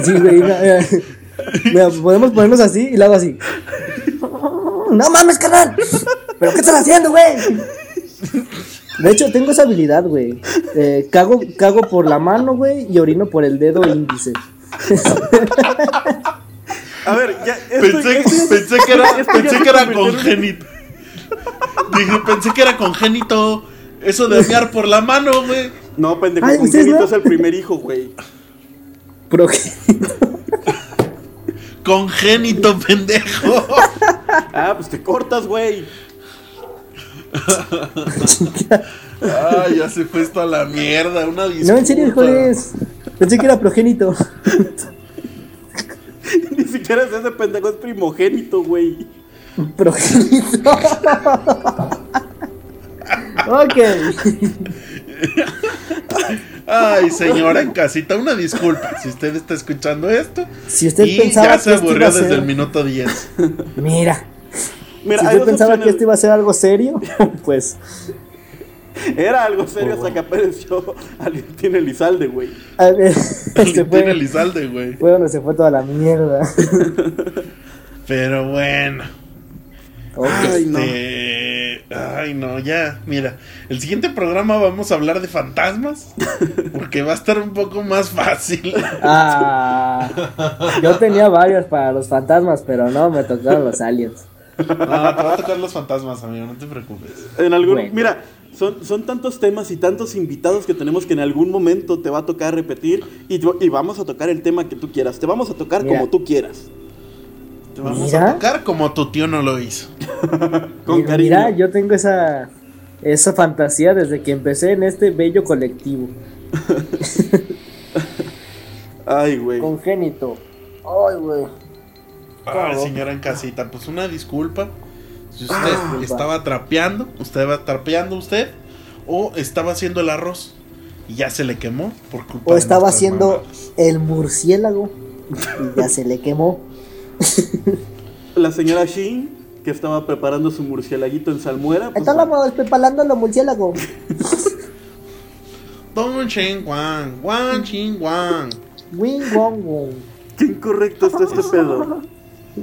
Sí, güey. mira, mira. Mira, podemos ponernos así y luego así. [laughs] No mames, carnal. ¿Pero qué estás haciendo, güey? De hecho, tengo esa habilidad, güey. Eh, cago, cago por la mano, güey, y orino por el dedo índice. A ver, ya. esto- Pensé, esto ya- pensé que era, [laughs] pensé que era congénito. Dije, pensé que era congénito. Eso de mear por la mano, güey. No, pendejo. Ay, ¿ustedes Congénito no? es el primer hijo, güey. Progénito. Congénito, pendejo. Ah, pues te cortas, güey. [laughs] Ay, ya se fue esto a la mierda. Una disculpa. No, en serio, híjoles. Pensé que era progénito. [laughs] Ni siquiera es ese pendejo, es primogénito, güey. Progénito. [laughs] ok. Ay, señora en casita, una disculpa si usted está escuchando esto. Si usted y pensaba ya se que aburrió desde ser- el minuto 10. Mira. Mira, si dos pensaba opciones. que esto iba a ser algo serio, [laughs] pues. Era algo serio hasta que apareció [laughs] alguien tiene Lizalde, güey. [laughs] Tiene Elizalde, güey. fue donde se fue toda la mierda. Pero bueno. Ay, no. Este, Ay, no, ya. Mira, el siguiente programa vamos a hablar de fantasmas. Porque va a estar un poco más fácil. Ah, yo tenía varios para los fantasmas, pero no, me tocaron los aliens. [laughs] No, te va a tocar los fantasmas, amigo, no te preocupes. En algún, Bueno. Mira, son, son tantos temas y tantos invitados que tenemos que en algún momento te va a tocar repetir y, y vamos a tocar el tema que tú quieras. Te vamos a tocar Mira. como tú quieras. Te vamos Mira. a tocar como tu tío no lo hizo. [laughs] Con Mira, cariño. Mira, yo tengo esa esa fantasía desde que empecé en este bello colectivo. [laughs] Ay, güey. Congénito. Ay, güey. Ay, ¿Cómo? señora en casita, pues una disculpa. Si usted Ah, estaba trapeando, usted va trapeando usted, o estaba haciendo el arroz y ya se le quemó por culpa O de estaba haciendo mamadas. el murciélago y ya se le quemó. La señora Shin, que estaba preparando su murcielaguito en salmuera. pues, Estamos preparando los murciélagos. [laughs] Don Chen Wang, Wang Chin Wang. Wing wong wong. qué incorrecto está este pedo.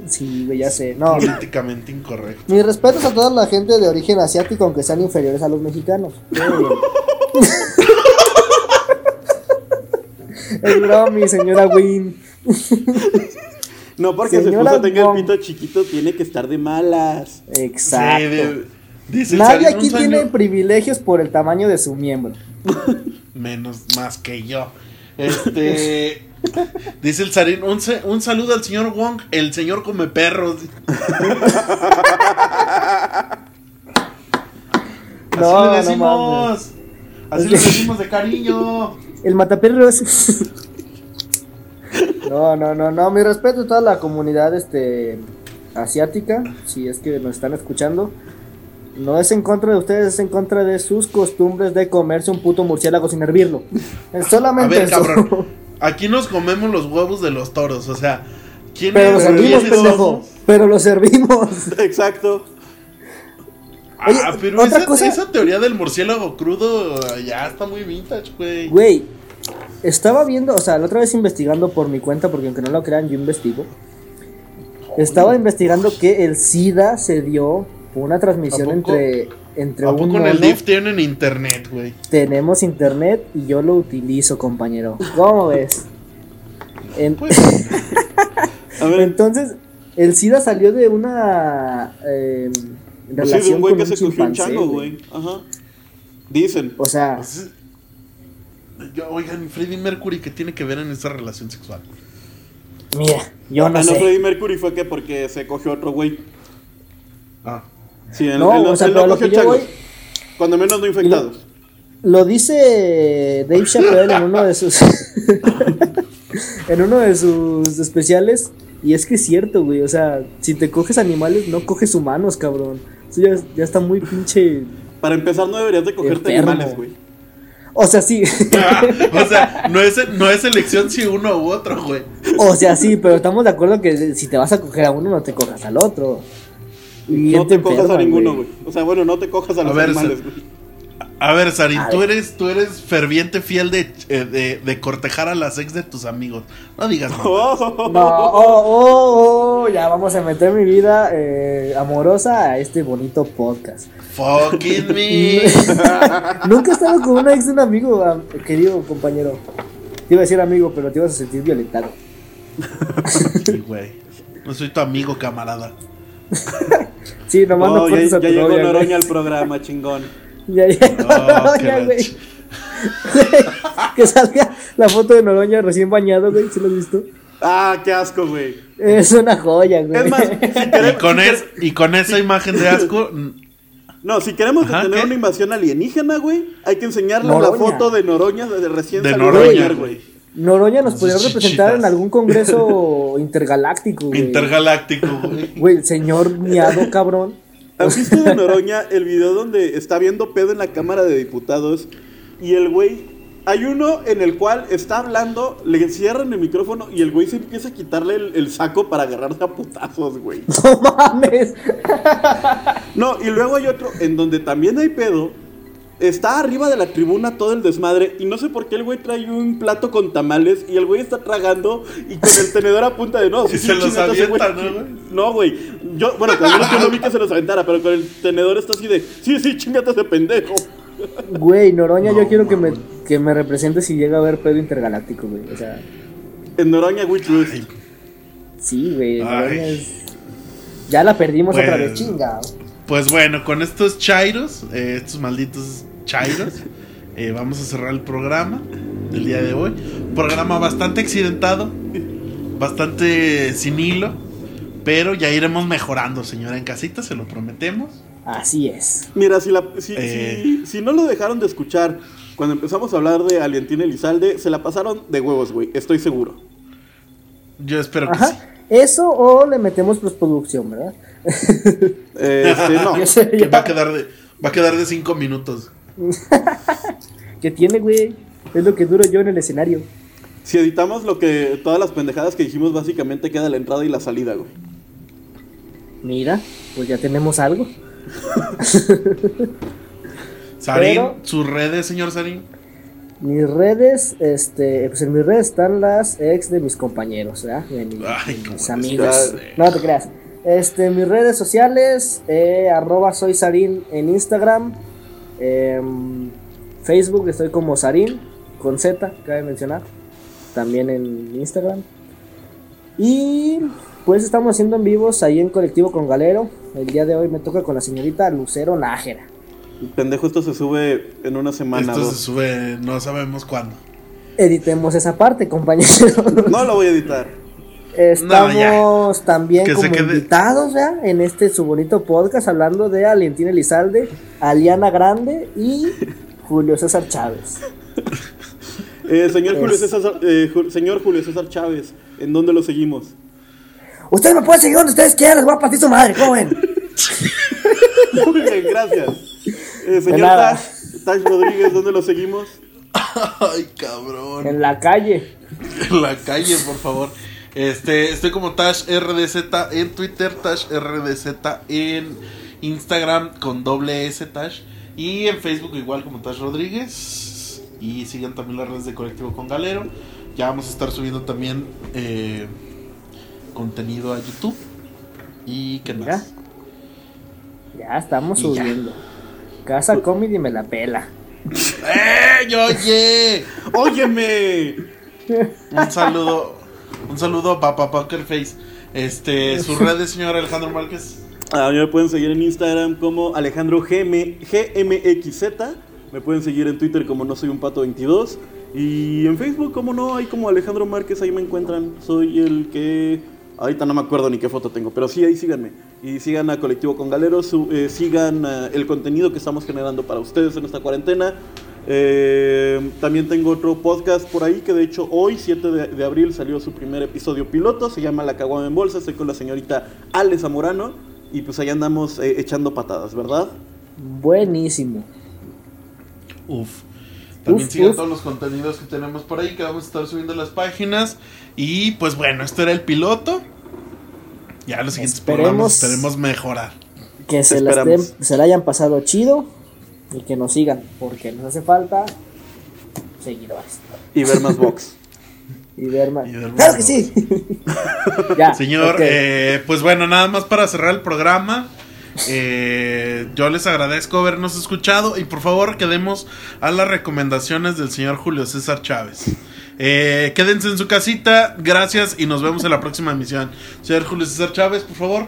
Sí, ya sé. No, Políticamente incorrecto. mis respetos a toda la gente de origen asiático, aunque sean inferiores a los mexicanos. Muy bien. Es broma, mi señora Win. No, porque se puso tenga Wong. el pito chiquito, tiene que estar de malas. Exacto. Sí, de- dice el Nadie aquí tiene privilegios por el tamaño de su miembro. Menos más que yo. Este. [laughs] dice el Sarín, un, un saludo al señor Wong, el señor come perros. [laughs] Así le no decimos. Así le decimos de cariño. El mataperros. [laughs] No, no, no, no. Mi respeto a toda la comunidad este asiática, si es que nos están escuchando. No es en contra de ustedes, es en contra de sus costumbres de comerse un puto murciélago sin hervirlo. Es [laughs] A solamente ver, eso. cabrón. [laughs] Aquí nos comemos los huevos de los toros. O sea, ¿quién Pero lo es- servimos, pendejo. Pero lo servimos. [laughs] Exacto. Oye, ah, pero otra esa, cosa- esa teoría del murciélago crudo ya está muy vintage, güey. Güey, estaba viendo, o sea, la otra vez investigando por mi cuenta, porque aunque no lo crean, yo investigo. Estaba investigando que el SIDA se dio una transmisión entre, entre ¿A un en el. DIF tienen internet, güey? Tenemos internet y yo lo utilizo, compañero. ¿Cómo ves? En- Pues, [laughs] A ver, entonces, el SIDA salió de una eh, pues sí, de relación un güey con que un se cogió un chango, güey. Ajá. Dicen. O sea, pues, yo- oigan, Freddie Mercury, ¿qué tiene que ver en esa relación sexual? mira, yo no ah, no, sé. Freddie Mercury fue que porque se cogió otro güey. Ah, Sí, él, No, él o sea, pero lo que yo voy. Cuando menos no infectados. Lo dice Dave Chappelle en uno de sus [laughs] en uno de sus especiales y es que es cierto, güey, o sea, si te coges animales no coges humanos, cabrón. Eso ya, ya está muy pinche Para empezar, no deberías de cogerte Enfermo. animales, güey. O sea, sí. Ah, [laughs] o sea, no es, no es elección si uno u otro, güey. o sea, sí, pero estamos de acuerdo que si te vas a coger a uno no te cojas al otro. No te cojas a ninguno, güey. O sea, bueno, no te cojas a los ver, animales, güey. A ver, Sarin, A tú ver. eres, tú eres ferviente fiel de, eh, de, de cortejar a las ex de tus amigos. No digas [laughs] no. Oh, No, oh, oh, oh, ya vamos a meter mi vida eh, amorosa a este bonito podcast. Fucking [laughs] me. Nunca he estado con una ex de un amigo, querido compañero. Te iba a decir amigo, pero te ibas a sentir violentado. Sí, güey. No soy tu amigo, camarada. Sí, nomás no Oh, cortes ya, a tu ya llegó novia, Noroña güey. al programa, chingón. Ya llegó Oh, Noroña, güey. [laughs] que salga la foto de Noroña recién bañado, güey. ¿Sí lo has visto? Ah, qué asco, güey. Es una joya, güey. Es más, si Y queremos, con, si es, y con esa imagen de asco, [laughs] no, si queremos Ajá, detener ¿qué? una invasión alienígena, güey, hay que enseñarle la foto de Noroña de, recién De salido Noroña, bañar, güey. Noroña nos podría representar en algún congreso [laughs] intergaláctico, güey. intergaláctico, güey. Güey, el señor miado, cabrón. ¿Has visto de Noroña el video donde está viendo pedo en la Cámara de Diputados y el güey... Hay uno en el cual está hablando, le cierran el micrófono y el güey se empieza a quitarle el, el saco para agarrarse a putazos, güey. [laughs] No mames. No, y luego hay otro en donde también hay pedo. Está arriba de la tribuna todo el desmadre y no sé por qué el güey trae un plato con tamales y el güey está tragando y con el tenedor a punta de no. [laughs] Y se los chingate ese güey. avienta, ¿no, güey? No, güey. Yo, bueno, cuando yo no vi que se los aventara, pero con el tenedor está así de, sí, sí, chingate ese pendejo. Güey, Noroña, No, yo quiero que me, que me represente si llega a haber pedo intergaláctico, güey. O sea, En Noroña. Ay, sí, güey. Noroña es. Ya la perdimos Pues- otra vez, chinga. Pues bueno, con estos chairos, eh, estos malditos chairos, [laughs] eh, vamos a cerrar el programa del día de hoy. Programa bastante accidentado, bastante sin hilo, pero ya iremos mejorando, señora en casita, se lo prometemos. Así es. Mira, si, la, si, Eh. si, si no lo dejaron de escuchar cuando empezamos a hablar de Alientina Elizalde, se la pasaron de huevos, güey. Estoy seguro. Yo espero que Ajá. sí. Eso o le metemos postproducción, ¿verdad? [laughs] Este, no. [laughs] Que va a quedar de, va a quedar de cinco minutos. [laughs] ¿Qué tiene, güey? Es lo que duro yo en el escenario. Si editamos lo que todas las pendejadas que dijimos, básicamente queda la entrada y la salida, güey. Mira, pues ya tenemos algo. Sarín, Pero- sus redes, señor Sarín. Mis redes, este, pues en mis redes están las ex de mis compañeros, ¿verdad? De mi- Ay, de cómo mis amigos. No te creas. Este, mis redes sociales, eh, arroba soy Sarín en Instagram. em, Facebook estoy como Sarín, con Z, cabe mencionar. También en Instagram. Y pues estamos haciendo en vivos ahí en Colectivo con Galero. El día de hoy me toca con la señorita Lucero Nájera. Pendejo, esto se sube en una semana. Esto se sube, no sabemos cuándo. Editemos esa parte, compañeros. [laughs] No lo voy a editar. Estamos también Que como quede- invitados ¿ya? en este su bonito podcast hablando de Valentina Elizalde, Aliana Grande y Julio César Chávez. Eh, señor, Es- Julio César, eh, señor Julio César Chávez, ¿en dónde lo seguimos? Ustedes me pueden seguir donde ustedes quieran, les voy a partir su madre, ¿cómo ven? [laughs] Muy bien, gracias. Eh, señor. Tash, Tash Rodríguez, ¿dónde lo seguimos? [laughs] Ay, cabrón. En la calle. En la calle, por favor. Este, estoy como Tash RDZ en Twitter, Tash RDZ en Instagram con doble S Tash y en Facebook igual como Tash Rodríguez. Y sigan también las redes de Colectivo con Galero. Ya vamos a estar subiendo también eh, contenido a YouTube. Y qué Mira. más. Ya estamos Y ya. Casa Comedy me la pela. ¡Eh, oye! ¡Óyeme! Un saludo, un saludo a Papa Poker Face. Este, sus redes, señor Alejandro Márquez. A mí me pueden seguir en Instagram como Alejandro GM, GMXZ. Me pueden seguir en Twitter como No Soy un Pato 22. Y en Facebook, como no, hay como Alejandro Márquez, ahí me encuentran. Soy el que. Ahorita no me acuerdo ni qué foto tengo, pero sí, ahí síganme. Y sigan a Colectivo con Galeros, su- eh, sigan eh, el contenido que estamos generando para ustedes en esta cuarentena. Eh, también tengo otro podcast por ahí que de hecho hoy, 7 de, de abril, salió su primer episodio piloto. Se llama La Caguama en Bolsa. Estoy con la señorita Ale Zamorano. Y pues ahí andamos eh, echando patadas, ¿verdad? Buenísimo. Uf. También Uf, sigan uf. todos los contenidos que tenemos por ahí, que vamos a estar subiendo las páginas. Y pues bueno, esto era el piloto. Ya los siguientes Esperemos- programas esperemos mejorar. Que se la, estén- se la hayan pasado chido y que nos sigan, porque nos hace falta seguidores. Y ver más box. [laughs] Y ver más. Y ver Claro que sí. [laughs] Ya, Señor, eh, pues bueno, nada más para cerrar el programa. Eh, yo les agradezco habernos escuchado y por favor quedemos a las recomendaciones del señor Julio César Chávez. Eh, quédense en su casita, gracias y nos vemos en la próxima emisión. Señor Julio César Chávez, por favor.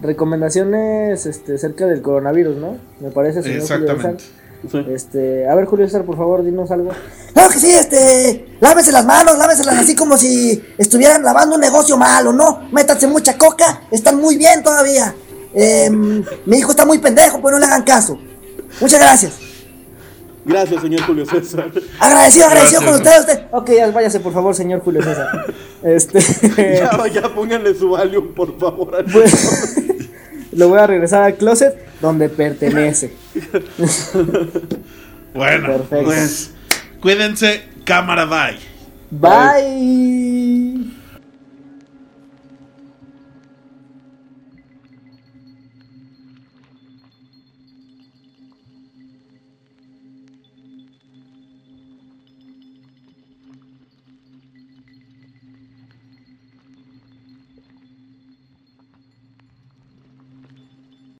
Recomendaciones este, acerca del coronavirus, ¿no? Me parece, señor Julio Exactamente. César. Sí. Este, a ver, Julio César, por favor, dinos algo. Claro que sí, este. Lávense las manos, lávenselas así como si estuvieran lavando un negocio malo, ¿no? Métanse mucha coca, están muy bien todavía. Em, mi hijo está muy pendejo, pues no le hagan caso. Muchas gracias. Gracias, señor Julio César. Agradecido, agradecido con usted, usted. Ok, ya váyase, por favor, señor Julio César. [laughs] Este. [laughs] Ya, ya pónganle su Valium, por favor. al pues, [laughs] lo voy a regresar al closet donde pertenece. Bueno, Perfecto. pues cuídense, cámara bye. Bye.